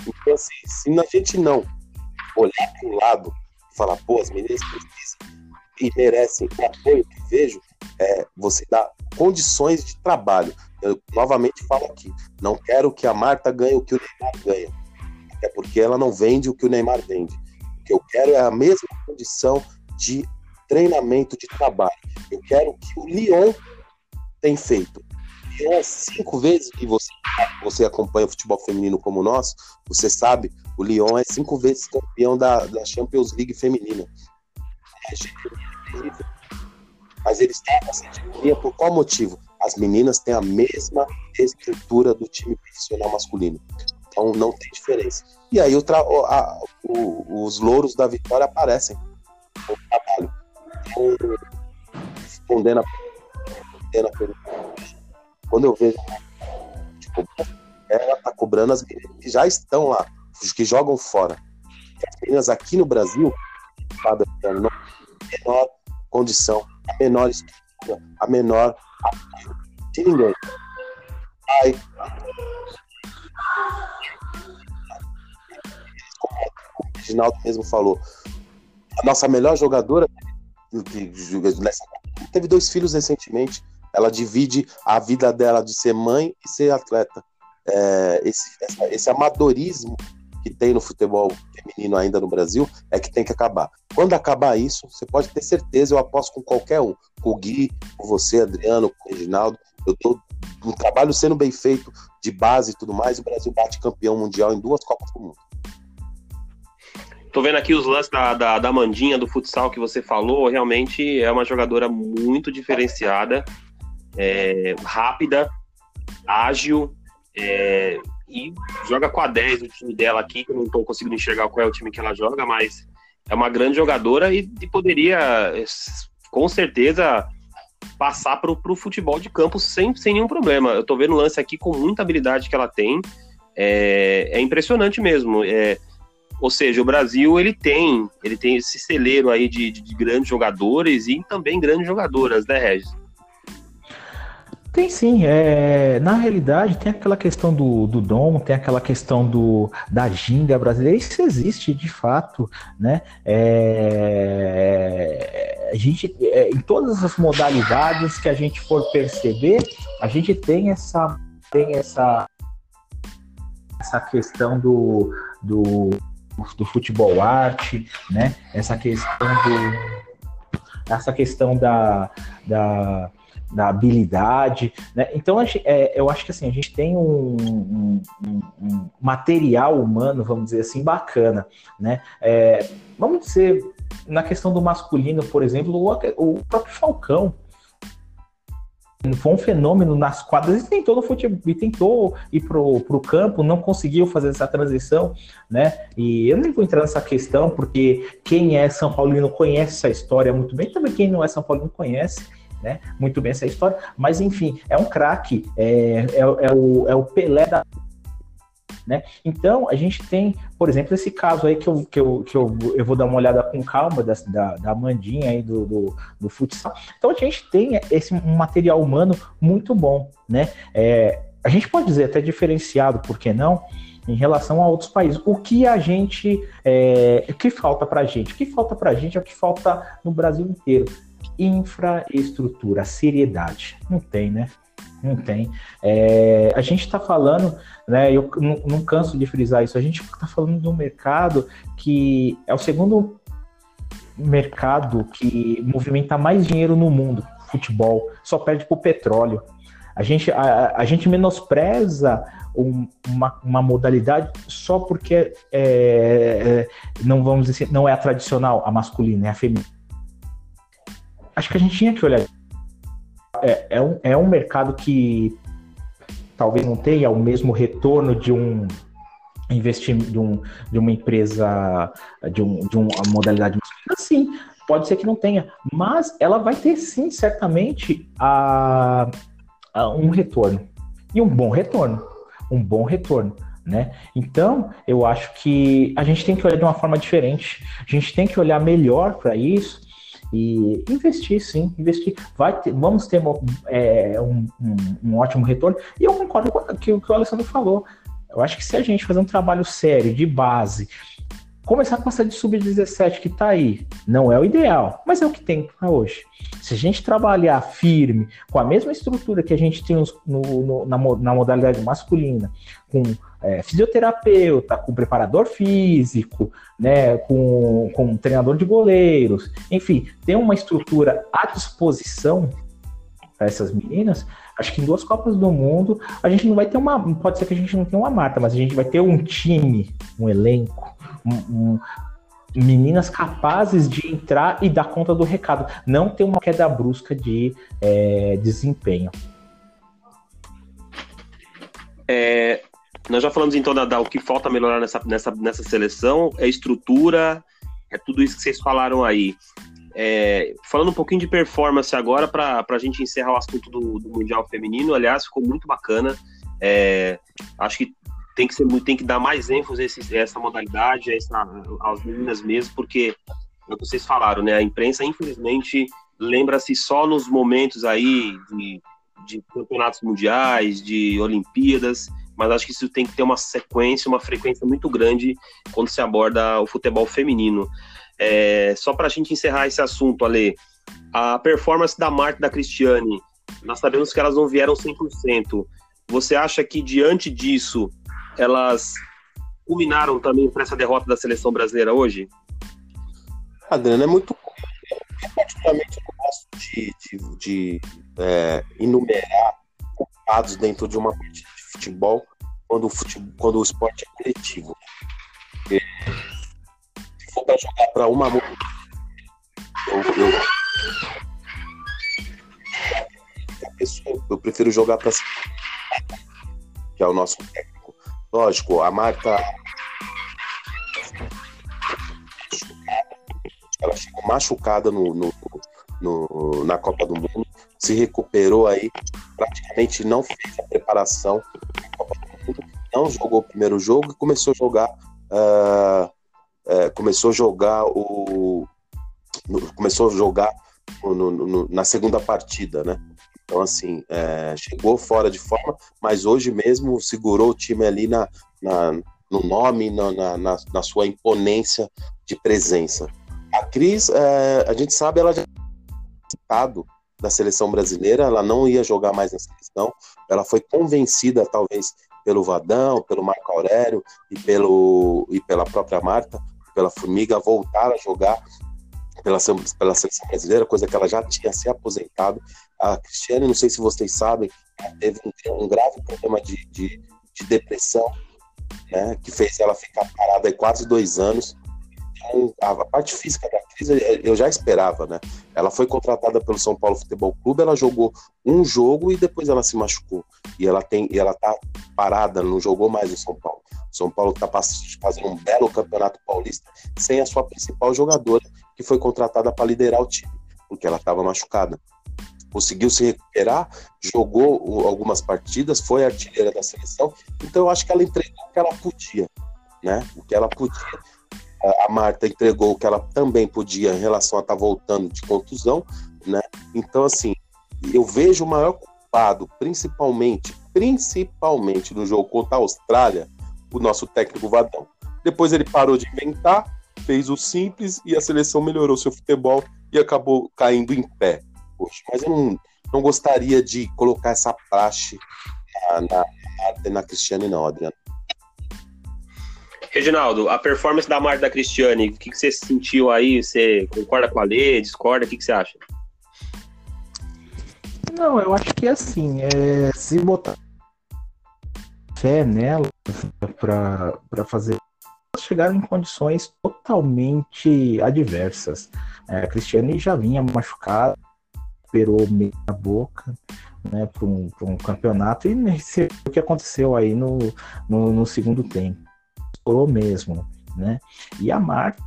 S2: Então, assim, se a gente não olhar para o lado e falar, pô, as meninas precisam e merecem o apoio que vejo, é, você dá condições de trabalho. Eu novamente falo aqui, não quero que a Marta ganhe o que o Neymar ganha, até porque ela não vende o que o Neymar vende. O que eu quero é a mesma condição de treinamento, de trabalho. Eu quero que o Lyon tem feito. Lyon é cinco vezes, e você, você acompanha o futebol feminino como nós, você sabe, o Lyon é cinco vezes campeão da, da Champions League feminina. É Mas eles têm essa hegemonia por qual motivo? As meninas têm a mesma estrutura do time profissional masculino. Então não tem diferença. E aí o, a, o, os louros da vitória aparecem trabalho. Então, respondendo a, pergunta, quando eu vejo tipo, ela tá cobrando as meninas que já estão lá, que jogam fora. As meninas aqui no Brasil, não a menor condição, a menor estrutura, a menor de ninguém. Ai, como o Reginaldo mesmo falou, a nossa melhor jogadora teve dois filhos recentemente. Ela divide a vida dela de ser mãe e ser atleta. É, esse, esse amadorismo que tem no futebol feminino ainda no Brasil é que tem que acabar. Quando acabar isso, você pode ter certeza, eu aposto com qualquer um, com o Gui, com você, Adriano, com o Reginaldo, eu tô um trabalho sendo bem feito de base e tudo mais, o Brasil bate campeão mundial em duas Copas do Mundo.
S1: Tô vendo aqui os lances da, da, da Mandinha do futsal que você falou. Realmente é uma jogadora muito diferenciada, é, rápida, ágil é, e joga com a 10 o time dela aqui, que eu não tô conseguindo enxergar qual é o time que ela joga, mas é uma grande jogadora e, e poderia, com certeza, passar para o futebol de campo sem, sem nenhum problema. Eu tô vendo o lance aqui com muita habilidade que ela tem. É, é impressionante mesmo. É, ou seja, o Brasil ele tem, ele tem esse celeiro aí de, de, de grandes jogadores e também grandes jogadoras, né, Regis?
S3: Tem sim, é, na realidade tem aquela questão do, do dom, tem aquela questão do, da ginga brasileira, isso existe de fato, né? É, a gente, é, em todas as modalidades que a gente for perceber, a gente tem essa, tem essa, essa questão do, do do futebol arte, né? Essa questão do, essa questão da, da, da habilidade, né? Então é, eu acho que assim a gente tem um, um, um material humano, vamos dizer assim, bacana, né? É, vamos dizer na questão do masculino, por exemplo, o, o próprio Falcão, foi um fenômeno nas quadras e tentou no futebol, e tentou ir pro, pro campo, não conseguiu fazer essa transição, né? E eu nem vou entrar nessa questão, porque quem é São Paulino conhece essa história muito bem, também quem não é São Paulino conhece. Né, muito bem essa história, mas enfim, é um craque, é, é, é, o, é o Pelé da né? Então, a gente tem, por exemplo, esse caso aí que eu, que eu, que eu, eu vou dar uma olhada com calma da, da, da Amandinha aí do, do, do, futsal. Então, a gente tem esse material humano muito bom, né? É, a gente pode dizer até diferenciado, por que não? Em relação a outros países. O que a gente. É, o que falta pra gente? O que falta pra gente é o que falta no Brasil inteiro. Infraestrutura, seriedade. Não tem, né? Não tem. É, a gente está falando, né? Eu não, não, canso de frisar isso. A gente está falando de um mercado que é o segundo mercado que movimenta mais dinheiro no mundo, futebol. Só perde para o petróleo. A gente, a, a gente menospreza um, uma, uma, modalidade só porque é, é, não vamos dizer, não é a tradicional, a masculina, é a feminina. Acho que a gente tinha que olhar é, é, um, é um mercado que talvez não tenha o mesmo retorno de um investimento de, um, de uma empresa de, um, de uma modalidade sim. Pode ser que não tenha, mas ela vai ter sim, certamente, a, a um retorno. E um bom retorno. Um bom retorno. Né? Então, eu acho que a gente tem que olhar de uma forma diferente. A gente tem que olhar melhor para isso e investir, sim, investir. Vai ter, vamos ter é, um, um, um, ótimo retorno. E eu concordo com o que, o Alessandro falou. Eu acho que se a gente fazer um trabalho sério, de base, começar com essa de sub-17 que está aí, não é o ideal, mas é o que tem para hoje. Se a gente trabalhar firme, com a mesma estrutura que a gente tem no, no, na, na modalidade masculina, com é, fisioterapeuta, com preparador físico, né, com, com treinador de goleiros, enfim, tem uma estrutura à disposição para essas meninas, acho que em duas Copas do Mundo a gente não vai ter uma. Pode ser que a gente não tenha uma mata, mas a gente vai ter um time, um elenco, um, um, meninas capazes de entrar e dar conta do recado, não ter uma queda brusca de é, desempenho.
S1: É, nós já falamos então da, da, o que falta melhorar nessa, nessa, nessa seleção, é estrutura, é tudo isso que vocês falaram aí. É, falando um pouquinho de performance agora, para a gente encerrar o assunto do, do, Mundial Feminino, aliás, ficou muito bacana. É, acho que tem que, ser, tem que dar mais ênfase a, esse, a essa modalidade, a essa, às meninas mesmo, porque, como vocês falaram, né, a imprensa, infelizmente, lembra-se só nos momentos aí de, de campeonatos mundiais, de Olimpíadas, mas acho que isso tem que ter uma sequência, uma frequência muito grande quando se aborda o futebol feminino. É, só para a gente encerrar esse assunto, Ale, a performance da Marta e da Cristiane, nós sabemos que elas não vieram 100%. Você acha que diante disso elas culminaram também para essa derrota da seleção brasileira hoje?
S2: Adriano, é muito. Eu, particularmente, eu gosto de, de, de é, enumerar culpados dentro de uma partida futebol quando o, futebol, quando o esporte é coletivo. Porque for para jogar para uma eu, eu, pessoa, eu prefiro jogar para que é o nosso técnico. Lógico, a Marta ela chegou machucada no, no, no, na Copa do Mundo, se recuperou aí, praticamente não fez a preparação não jogou o primeiro jogo e começou a jogar uh, é, começou a jogar o começou a jogar no, no, na segunda partida, né? Então assim é, chegou fora de forma, mas hoje mesmo segurou o time ali na, na no nome, na, na, na, sua imponência de presença. A Cris, é, a gente sabe, ela já da seleção brasileira, ela não ia jogar mais na seleção, ela foi convencida, talvez, pelo Vadão, pelo Marco Aurélio e, pelo, e pela própria Marta, pela Formiga voltar a jogar pela, pela seleção brasileira, coisa que ela já tinha se aposentado. A Cristiane, não sei se vocês sabem, teve um, um grave problema de, de, de, depressão, né, que fez ela ficar parada aí quase dois anos. A parte física da crise eu já esperava, né? Ela foi contratada pelo São Paulo Futebol Clube, ela jogou um jogo e depois ela se machucou. E ela tem, e ela tá parada, não jogou mais no São Paulo. São Paulo está fazendo um belo campeonato paulista sem a sua principal jogadora, que foi contratada para liderar o time, porque ela estava machucada. Conseguiu se recuperar, jogou algumas partidas, foi artilheira da seleção, então eu acho que ela entregou o que ela podia, né? O que ela podia. A Marta entregou o que ela também podia em relação a estar tá voltando de contusão, né? Então, assim, eu vejo o maior culpado, principalmente, principalmente no jogo contra a Austrália, o nosso técnico Vadão. Depois ele parou de inventar, fez o simples e a seleção melhorou seu futebol e acabou caindo em pé. Poxa, mas eu não, não gostaria de colocar essa praxe na, na, na Cristiane, não, Adriano.
S1: Reginaldo, a performance da Marta da Cristiane, o que, que você sentiu aí? Você concorda com a Lê, discorda? O que, que você acha?
S3: Não, eu acho que é assim, é, se botar fé nela para fazer chegaram em condições totalmente adversas. É, a Cristiane já vinha machucada, operou meio na boca né, para um, um, campeonato e o que aconteceu aí no, no, no segundo tempo. Estourou mesmo. Né? E a Marta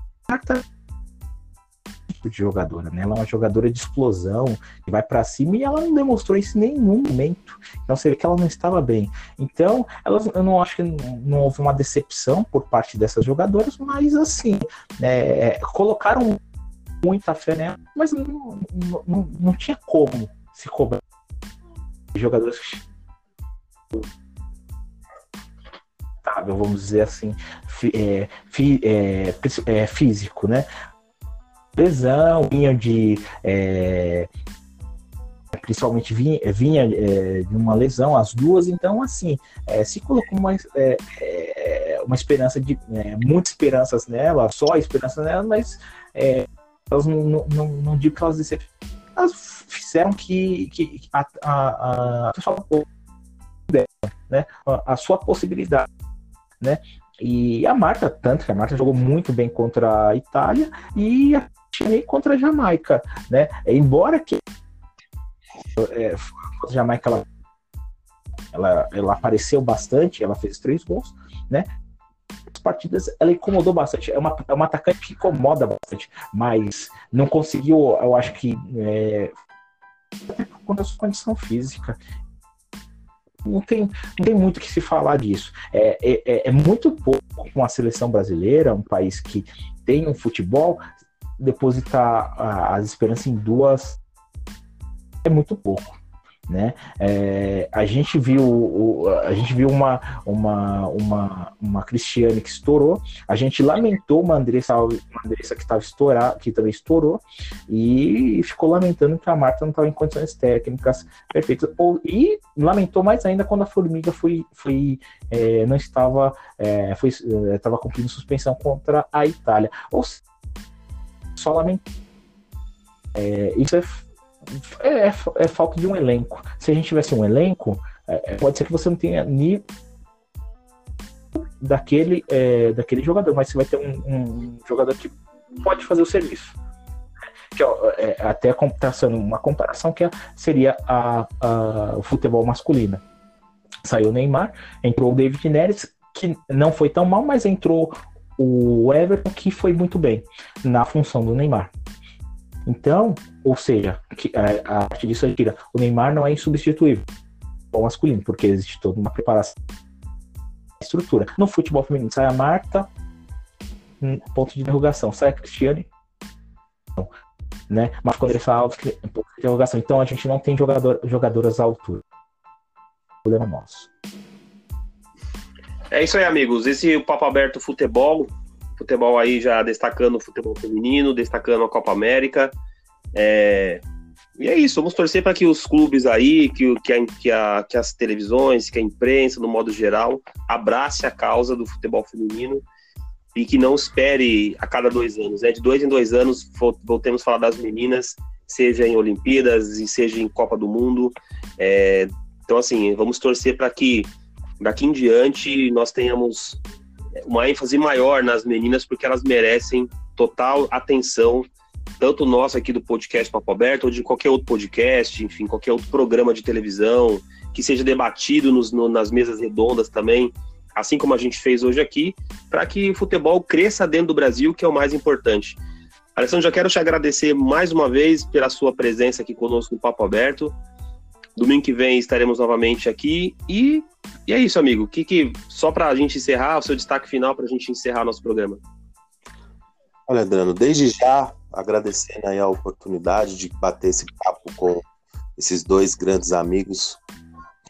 S3: tipo de jogadora, né? Ela é uma jogadora de explosão, que vai para cima e ela não demonstrou isso em nenhum momento. Então você vê que ela não estava bem. Então, elas, eu não acho que não, não houve uma decepção por parte dessas jogadoras, mas assim, é, colocaram muita fé nela, mas não, não, não tinha como se cobrar jogadores vamos dizer assim, é, é, é, físico, né? Lesão, vinha de. É, principalmente vinha, vinha é, de uma lesão, as duas, então, assim, é, se colocou uma, uma esperança de. muitas esperanças nela, só esperança nela, mas elas não, não, não digo que elas decepcionaram elas fizeram que, que a, a, a, né, a sua possibilidade né? E a Marta, tanto que a Marta jogou muito bem contra a Itália e a Chile contra a Jamaica, né? Embora que é, a Jamaica ela, ela, ela apareceu bastante, ela fez três gols, né? As partidas ela incomodou bastante. É uma, é uma atacante que incomoda bastante, mas não conseguiu, eu acho que é, por conta da sua condição física não tem, não tem muito que se falar disso. É, é, é, é muito pouco com a seleção brasileira, um país que tem um futebol, depositar as esperanças em duas é muito pouco. Né? É, a gente viu a gente viu uma, uma, uma, uma Cristiane que estourou, a gente lamentou uma Andressa, uma Andressa que estava estourada, que também estourou, e ficou lamentando que a Marta não estava em condições técnicas perfeitas. Ou, e lamentou mais ainda quando a Formiga foi, foi é, não estava é, foi, estava cumprindo suspensão contra a Itália. Ou só lamentou. É, isso é é, é, é, falta de um elenco. Se a gente tivesse um elenco, é, é pode ser que você não tenha nível daquele, é, daquele jogador, mas você vai ter um, um, jogador que pode fazer o serviço. Que, ó, é, até traçando uma comparação que seria a, a, o futebol masculino. Saiu o Neymar, entrou o David Neres, que não foi tão mal, mas entrou o Everton, que foi muito bem na função do Neymar. Então, ou seja, a, a partir disso gente tira, o Neymar não é insubstituível o masculino, porque existe toda uma preparação estrutura. No futebol feminino sai a Marta, um ponto de interrogação, sai a Cristiane, né? Mas quando ele fala alto, ponto de interrogação. Então a gente não tem jogador, jogadoras à altura. Problema nosso.
S1: É isso aí, amigos. Esse é o Papo Aberto Futebol futebol aí já destacando o futebol feminino, destacando a Copa América. É... E é isso, vamos torcer para que os clubes aí, que, que, a, que, a, que as televisões, que a imprensa, no modo geral, abrace a causa do futebol feminino e que não espere a cada dois anos. Né? De dois em dois anos voltemos a falar das meninas, seja em Olimpíadas e seja em Copa do Mundo. É... Então, assim, vamos torcer para que daqui em diante nós tenhamos uma ênfase maior nas meninas, porque elas merecem total atenção, tanto nosso aqui do podcast Papo Aberto, ou de qualquer outro podcast, enfim, qualquer outro programa de televisão, que seja debatido nos, no, nas mesas redondas também, assim como a gente fez hoje aqui, para que o futebol cresça dentro do Brasil, que é o mais importante. Alessandro, já quero te agradecer mais uma vez pela sua presença aqui conosco no Papo Aberto. Domingo que vem estaremos novamente aqui e e é isso, amigo. Que, que só para a gente encerrar, o seu destaque final para a gente encerrar nosso programa.
S2: Olha, Adriano, desde já agradecendo aí a oportunidade de bater esse papo com esses dois grandes amigos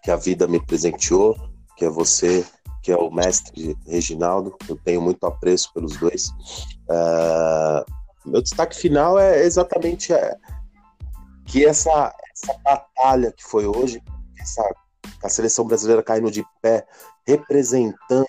S2: que a vida me presenteou, que é você, que é o mestre Reginaldo. Eu tenho muito apreço pelos dois. Uh, meu destaque final é exatamente é, que essa, essa batalha que foi hoje, essa a seleção brasileira caindo de pé, representando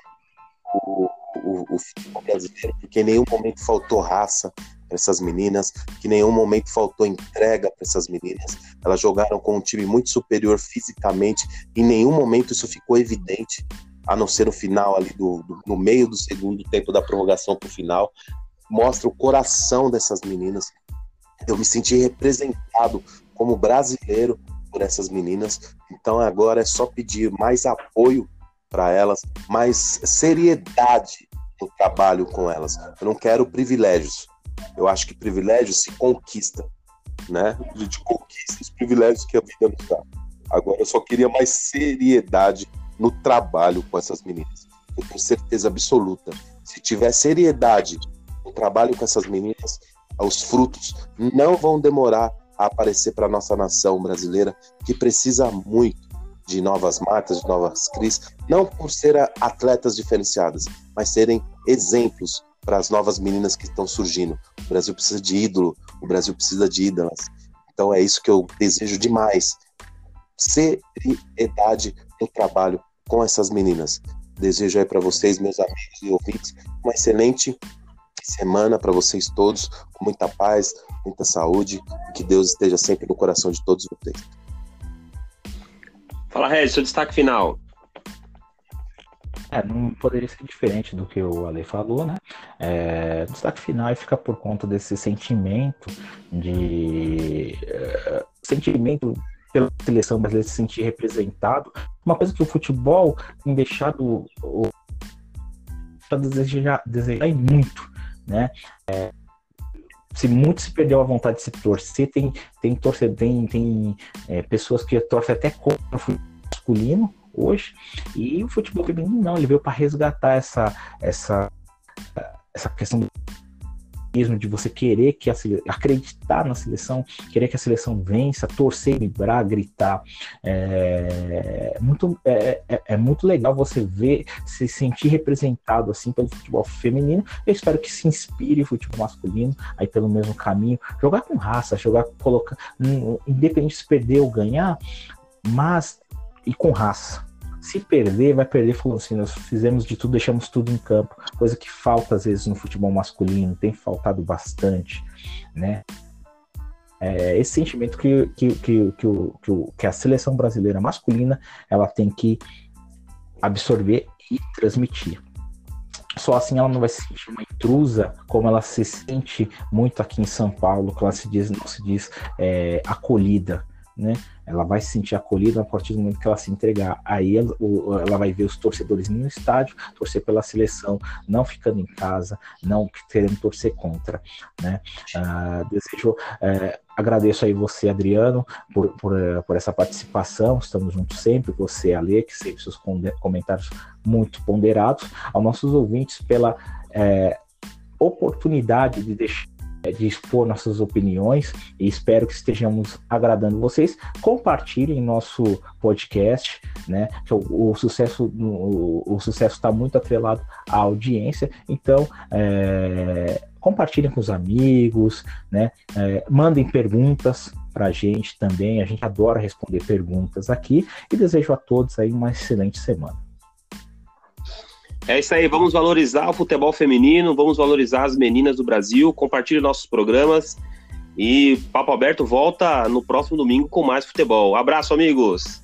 S2: o, o, o futebol brasileiro, porque em nenhum momento faltou raça para essas meninas, que em nenhum momento faltou entrega para essas meninas. Elas jogaram com um time muito superior fisicamente, em nenhum momento isso ficou evidente, a não ser no final ali, do, do no meio do segundo tempo da prorrogação para o final. Mostra o coração dessas meninas. Eu me senti representado como brasileiro por essas meninas. Então agora é só pedir mais apoio para elas, mais seriedade no trabalho com elas. Eu não quero privilégios, Eu acho que privilégio se conquista, né? A gente conquista os privilégios que a vida nos dá. Agora, eu só queria mais seriedade no trabalho com essas meninas. Eu tenho certeza absoluta. Se tiver seriedade no trabalho com essas meninas, os frutos não vão demorar a aparecer para a nossa nação brasileira, que precisa muito de novas marcas, de novas cris, não por serem atletas diferenciadas, mas serem exemplos para as novas meninas que estão surgindo. O Brasil precisa de ídolo, o Brasil precisa de ídolas. Então é isso que eu desejo demais. Seriedade no trabalho com essas meninas. Desejo aí para vocês, meus amigos e ouvintes, uma excelente semana para vocês todos, com muita paz, muita saúde, e que Deus esteja sempre no coração de todos vocês.
S1: Fala, Regis, seu destaque final.
S3: É, não poderia ser diferente do que o Ale falou, né? É, o destaque final fica por conta desse sentimento de. Uh, sentimento pela seleção brasileira se sentir representado. Uma coisa que o futebol tem deixado o, desejar, desejar muito, né? É, se muito se perdeu a vontade de se torcer, tem, tem torcedor, tem, tem é, pessoas que torcem até contra o futebol masculino hoje, e o futebol feminino não, ele veio para resgatar essa, essa, essa questão mesmo de você querer que a acreditar na seleção, querer que a seleção vença, torcer, vibrar, gritar. É muito, é, é, é, muito legal você ver, se sentir representado assim pelo futebol feminino. Eu espero que se inspire o futebol masculino aí pelo mesmo caminho. Jogar com raça, jogar, colocar, independente se perder ou ganhar, mas e com raça se perder, vai perder falando assim, nós fizemos de tudo, deixamos tudo em campo, coisa que falta às vezes no futebol masculino, tem faltado bastante, né? É esse sentimento que, que, que, que, que, que a seleção brasileira masculina ela tem que absorver e transmitir. Só assim ela não vai se sentir uma intrusa, como ela se sente muito aqui em São Paulo, que ela se diz, não se diz é, acolhida né? Ela vai se sentir acolhida a partir do momento que ela se entregar. Aí ela, ela, vai ver os torcedores no estádio, torcer pela seleção, não ficando em casa, não querendo torcer contra, né? Uh, desejo, uh, agradeço aí você, Adriano, por, por, por, essa participação. Estamos juntos sempre. Você, Ale, que sempre seus comentários muito ponderados. Aos nossos ouvintes pela eh, oportunidade de deixar é, de expor nossas opiniões e espero que estejamos agradando vocês. Compartilhem nosso podcast, né? O, o sucesso o, o sucesso está muito atrelado à audiência, então é, compartilhem com os amigos, né? É, mandem perguntas para a gente também. A gente adora responder perguntas aqui e desejo a todos aí uma excelente semana.
S1: É isso aí, vamos valorizar o futebol feminino, vamos valorizar as meninas do Brasil, compartilhe nossos programas e Papo Aberto volta no próximo domingo com mais futebol. Abraço, amigos!